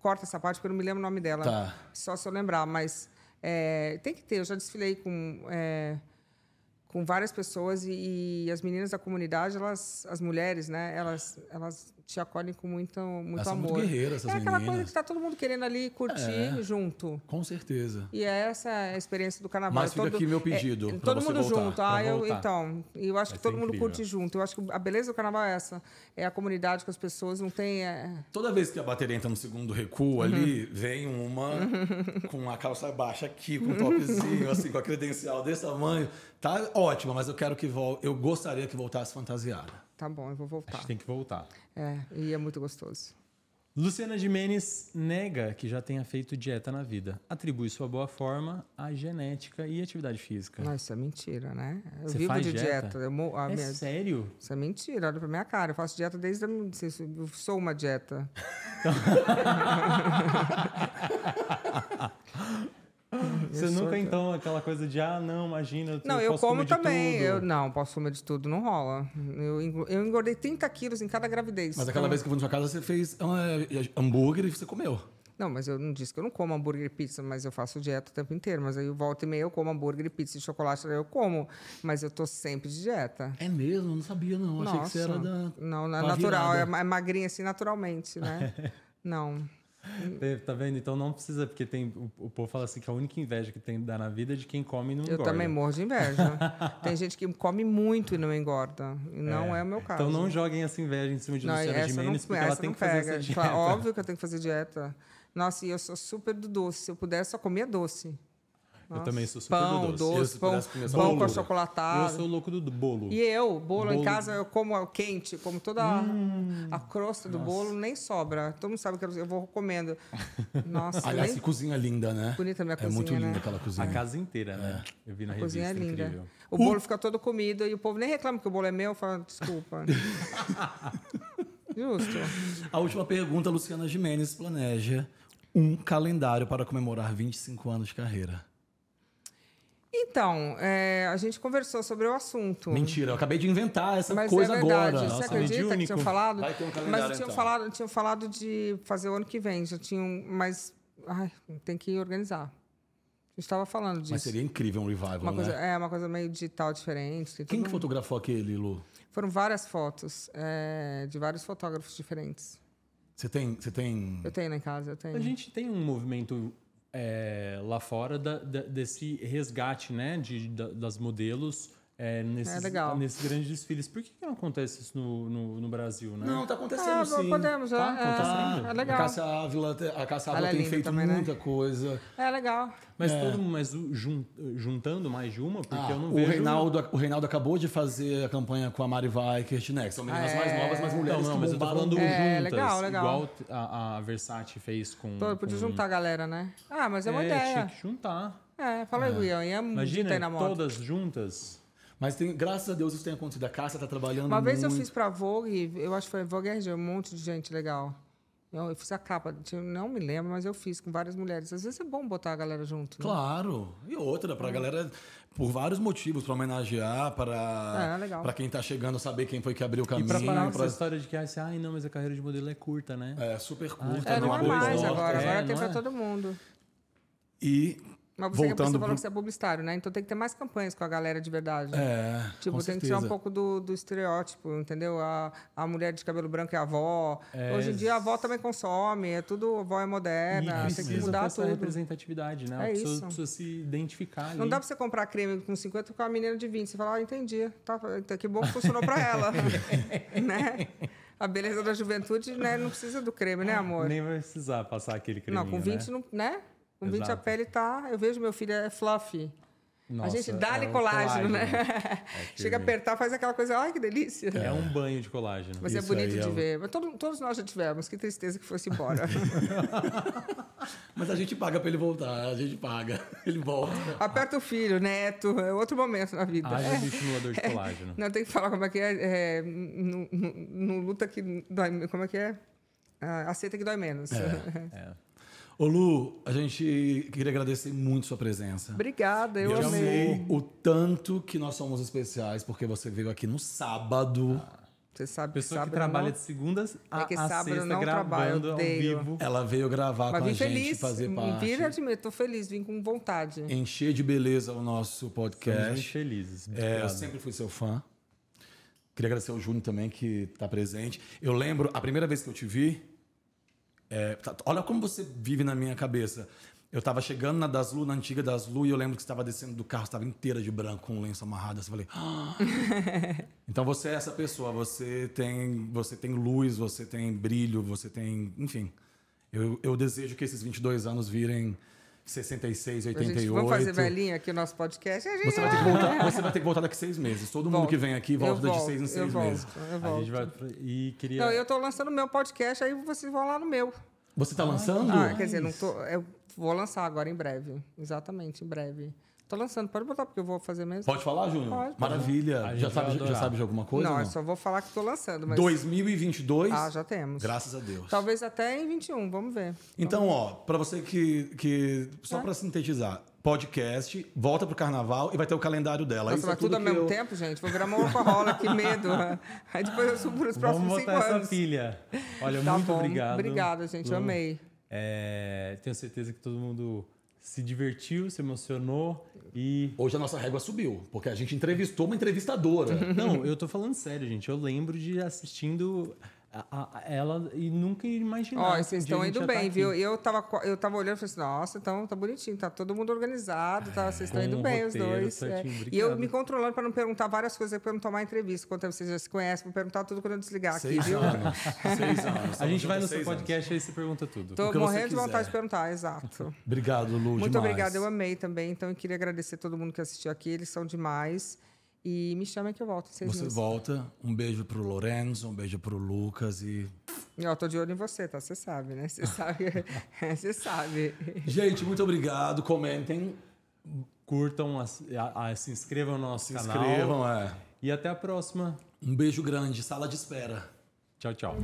Corta essa parte, porque eu não me lembro o nome dela.
Tá.
Só se eu lembrar, mas é, tem que ter. Eu já desfilei com. é, com várias pessoas e, e as meninas da comunidade, elas, as mulheres, né, elas, elas te acolhem com muito, muito
Elas são
amor.
muito guerreiras, essas
é aquela coisa
meninas.
que tá todo mundo querendo ali curtir
É.
junto.
Com certeza.
E é essa a experiência do carnaval.
Mas fica aqui meu pedido
é, todo mundo
voltar,
junto. Ah, eu,
voltar.
então, eu acho
Vai
que todo mundo
incrível.
curte junto. Eu acho que a beleza do carnaval é essa. É a comunidade com as pessoas, não tem. é,
Toda vez que a bateria entra no segundo recuo
Uhum.
ali, vem uma com a calça baixa aqui, com um topzinho, assim, com a credencial desse tamanho. Tá ótima, mas eu quero que volte. Eu gostaria que voltasse fantasiada.
Tá bom, eu vou voltar.
que tem que voltar.
É, e é muito gostoso.
Luciana Gimenez nega que já tenha feito dieta na vida. Atribui sua boa forma à genética e atividade física.
Não, isso é mentira, né? Eu
Você
vivo de
dieta?
dieta. Eu, mo- a
é
minha-
sério?
Isso é mentira, olha pra minha cara. Eu faço dieta desde. Eu sou uma dieta.
Você nunca, então, aquela coisa de, ah, não, imagina,
Não, eu,
posso
como também. Eu, não, posso comer de tudo, não rola. Eu, eu engordei 30 quilos em cada gravidez.
Mas aquela
Então-
vez que eu fui na sua casa, você fez ah, hambúrguer e você comeu.
Não, mas eu não disse que eu não como hambúrguer e pizza, mas eu faço dieta o tempo inteiro. Mas aí eu volto e meia eu como hambúrguer e pizza e chocolate, eu como. Mas eu tô sempre de dieta.
É mesmo? Eu não sabia, não. Achei que você era da.
Não, natural. É,
virada.
ma- é magrinha assim naturalmente, né? não.
É, Tá vendo? Então não precisa, porque tem. O, o povo fala assim que a única inveja que tem dá na vida é de quem come e não
Eu
engorda.
também morro de inveja. Tem gente que come muito e não engorda. E não é, o meu caso.
Então não joguem essa inveja em cima de
Não,
Luciana
não,
Gimenez, porque ela tem que fazer
pega.
essa dieta.
Fala, Óbvio que eu tenho que fazer dieta. Nossa, e eu sou super do doce. Se eu pudesse, só comia doce.
Eu também sou super
Pão,
do doce.
Eu,
doce, pão, pão
bolo.
com
Eu
achocolatado.
sou louco do, bolo.
E eu, bolo, em
Bolo.
casa, eu como quente, como toda a-
Hum.
a crosta do bolo, nem sobra. Todo mundo sabe que eu eu vou comendo. Nossa,
Aliás,
nem
que cozinha linda, né?
bonita a minha
É
cozinha,
muito linda
né?
aquela cozinha.
A casa inteira, né? Eu vi na
A
revista,
cozinha é linda.
incrível.
O bolo fica todo comido e o povo nem reclama que o bolo é meu. Fala, desculpa. Justo.
A última pergunta, Luciana Gimenez planeja um calendário para comemorar 25 anos de carreira.
Então, é, a gente conversou sobre o assunto.
Mentira, eu acabei de inventar essa
Mas
coisa
é verdade.
agora.
Você
Nossa,
acredita que tinham falado?
Vai ter um calendário,
mas tinham,
então.
falado, tinham falado de fazer o ano que vem. Já tinham, mas ai, tem que organizar. A gente estava falando disso.
Mas seria incrível um revival,
uma
né?
coisa, É, uma coisa meio digital diferente.
Quem que fotografou aquele, Lu?
Foram várias fotos é, de vários fotógrafos diferentes.
Você tem, você tem...
Eu tenho lá em casa, eu tenho.
A gente tem um movimento é, lá fora da- da- desse resgate, né, de, da- das modelos é, nesses,
É legal.
nesses grandes desfiles. Por que, que não acontece isso no, no, no Brasil, né?
Não, tá acontecendo
Ah,
sim.
podemos,
Tá
é,
acontecendo.
é,
A
legal.
Cássia Ávila, a Cássia Ávila
é
tem feito
também, né?
muita coisa.
É legal.
Mas todo mas juntando mais de uma, porque
Ah,
eu não
o,
vejo...
Reinaldo, o Reinaldo acabou de fazer a campanha com a Mari Weikert, né? Que são meninas
Ah,
mais
é.
novas, mas
Não,
mulheres
não,
que
mas eu tô falando
É,
juntas,
legal, legal.
igual a, a Versace fez com...
Pô, podia
com...
juntar a galera, né? Ah, mas é uma
é,
ideia.
tinha que juntar.
É, fala aí. E a
Imagina,
Imagina, na moto.
todas juntas.
Mas tem, graças a Deus isso tem acontecido. A Cássia tá trabalhando
Uma vez eu
muito.
fiz pra Vogue, eu acho que foi Vogue RG, um monte de gente legal. Eu, eu fiz a capa, não me lembro, mas eu fiz com várias mulheres. Às vezes é bom botar a galera junto. Né?
Claro. E outra, pra galera, por vários motivos, pra homenagear, pra,
É, legal.
pra quem tá chegando saber quem foi que abriu o
E
caminho.
pra parar com
pra-
essa história de que, assim, ai, não, mas a carreira de modelo é curta, né?
É, super curta.
É, não é
depois
mais agora.
É,
Agora tem
não
pra
é?
todo mundo.
E
Mas você,
voltando
você falou
pro...
que você é publicitário, né? Então tem que ter mais campanhas com a galera de verdade.
É,
Tipo,
com
tem que
certeza.
tirar um pouco do, do estereótipo, entendeu? A, a mulher de cabelo branco é a avó. Hoje em dia a avó também consome, é tudo, a avó é
E
moderna, tem que
precisa
mudar tudo.
representatividade, né?
É
a pessoa
isso.
precisa se identificar ali.
Não dá pra você comprar creme com 50 com a menina de 20. Você fala, ah, entendi. Tá, tá, que bom que funcionou pra ela. né? A beleza da juventude né, não precisa do creme, né, amor?
Nem vai precisar passar aquele creminho,
não, com 20
né?
não, né? Com 20 a
Exato.
pele tá. Eu vejo meu filho é fluffy.
Nossa,
a gente dá-lhe
é um
colágeno, né?
que
Chega a apertar, faz aquela coisa, ai que delícia.
É um banho de colágeno.
Mas é
Isso
bonito
é
de
o-
ver. Mas todo- todos nós já tivemos. Que tristeza que fosse embora.
Mas a gente paga pra ele voltar, a gente paga. Ele volta.
Aperta o filho, neto. É outro momento na vida.
Haja
É.
estimulador de colágeno.
Não, tem que falar como é que é. é não, não- não luta que dói. Como é que é? Ah, aceita que dói menos.
É.
Ô Lu, a gente queria agradecer muito sua presença.
Obrigada, eu
Eu
amei.
o tanto que nós somos especiais, porque você veio aqui no sábado.
Você sabe
Pessoa que
sábado
trabalha
não-
de segunda a,
É que
a
sábado eu
sexta
não trabalho,
gravando
eu
ao vivo.
Ela veio gravar
Mas
com a
vim
gente,
feliz.
fazer
Vim
parte.
vir admito, tô feliz, vim com vontade.
Encher de beleza o nosso podcast.
felizes.
É, eu sempre fui seu fã. Queria agradecer ao Júnior também, que está presente. Eu lembro, a primeira vez que eu te vi, é, tá- olha como você vive na minha cabeça. Eu estava chegando na Daslu, na antiga Daslu, e eu lembro que você estava descendo do carro, estava inteira de branco, com um lenço amarrado. Assim, eu falei, "Ah." então você é essa pessoa, você tem, você tem luz, você tem brilho, você tem, enfim. Eu, eu desejo que esses 22 anos virem 66,
A
88.
gente, vamos fazer velhinha aqui o nosso podcast? A gente
Você vai, ter que voltar, você vai ter que voltar daqui seis meses. Todo mundo
Volto.
que vem aqui volta de seis em
eu
seis
volto,
meses.
Eu
A gente vai... E queria...
Não, eu tô lançando o meu podcast, aí vocês vão lá no meu.
Você tá lançando?
Ah, quer dizer, não tô, eu vou lançar agora em breve. Exatamente, em breve. Tô lançando, pode botar, porque eu vou fazer mesmo.
Pode falar, Júnior?
Pode.
Maravilha.
A gente
Já sabe, já sabe de alguma coisa?
não,
ou
eu só vou falar que tô lançando, mas.
2022?
Ah, já temos.
Graças a Deus.
Talvez até em 21, vamos ver.
Então, ó, pra você que. que só
É.
pra sintetizar, podcast, volta pro carnaval e vai ter o calendário dela.
Nossa,
Isso
vai
é
tudo ao
que
mesmo
eu-
tempo, gente? Vou virar uma rola, que medo. Aí depois eu subo nos
Vamos
próximos cinco
botar essa
anos.
pilha. Olha,
Tá
muito
bom.
obrigado.
Obrigada, gente. Eu amei.
É, tenho certeza que todo mundo se divertiu, se emocionou e...
Hoje a nossa régua subiu, porque a gente entrevistou uma entrevistadora.
Não, eu tô falando sério, gente. Eu lembro de assistindo a- a- ela e nunca imaginar.
Ó, vocês estão indo
tá
bem,
aqui.
viu? Eu tava, eu tava olhando e falei assim, nossa, então tá bonitinho, tá todo mundo organizado, tá, vocês estão indo
um
bem, os
roteiro
dois.
certinho,
é. E eu me controlando para não perguntar várias coisas, para não tomar entrevista. Quanto vocês já se conhecem, vou perguntar tudo quando eu desligar aqui,
Seis
viu?
anos. Seis anos.
A gente vai no seu
anos.
podcast e aí você pergunta tudo.
Tô morrendo de vontade de perguntar, exato.
Obrigado, Lu.
Muito
demais.
obrigada, eu amei também. Então eu queria agradecer a todo mundo que assistiu aqui, eles são demais. E me chamem que eu volto
Você
meses.
volta. Um beijo pro Lorenzo, um beijo pro Lucas e.
E, ó, tô de olho em você, tá? Você sabe, né? Você sabe. Você sabe.
Gente, muito obrigado. Comentem,
Curtam, a- a- se inscrevam no nosso
se
canal.
inscrevam. É.
E até a próxima.
Um beijo grande, sala de espera.
Tchau, tchau.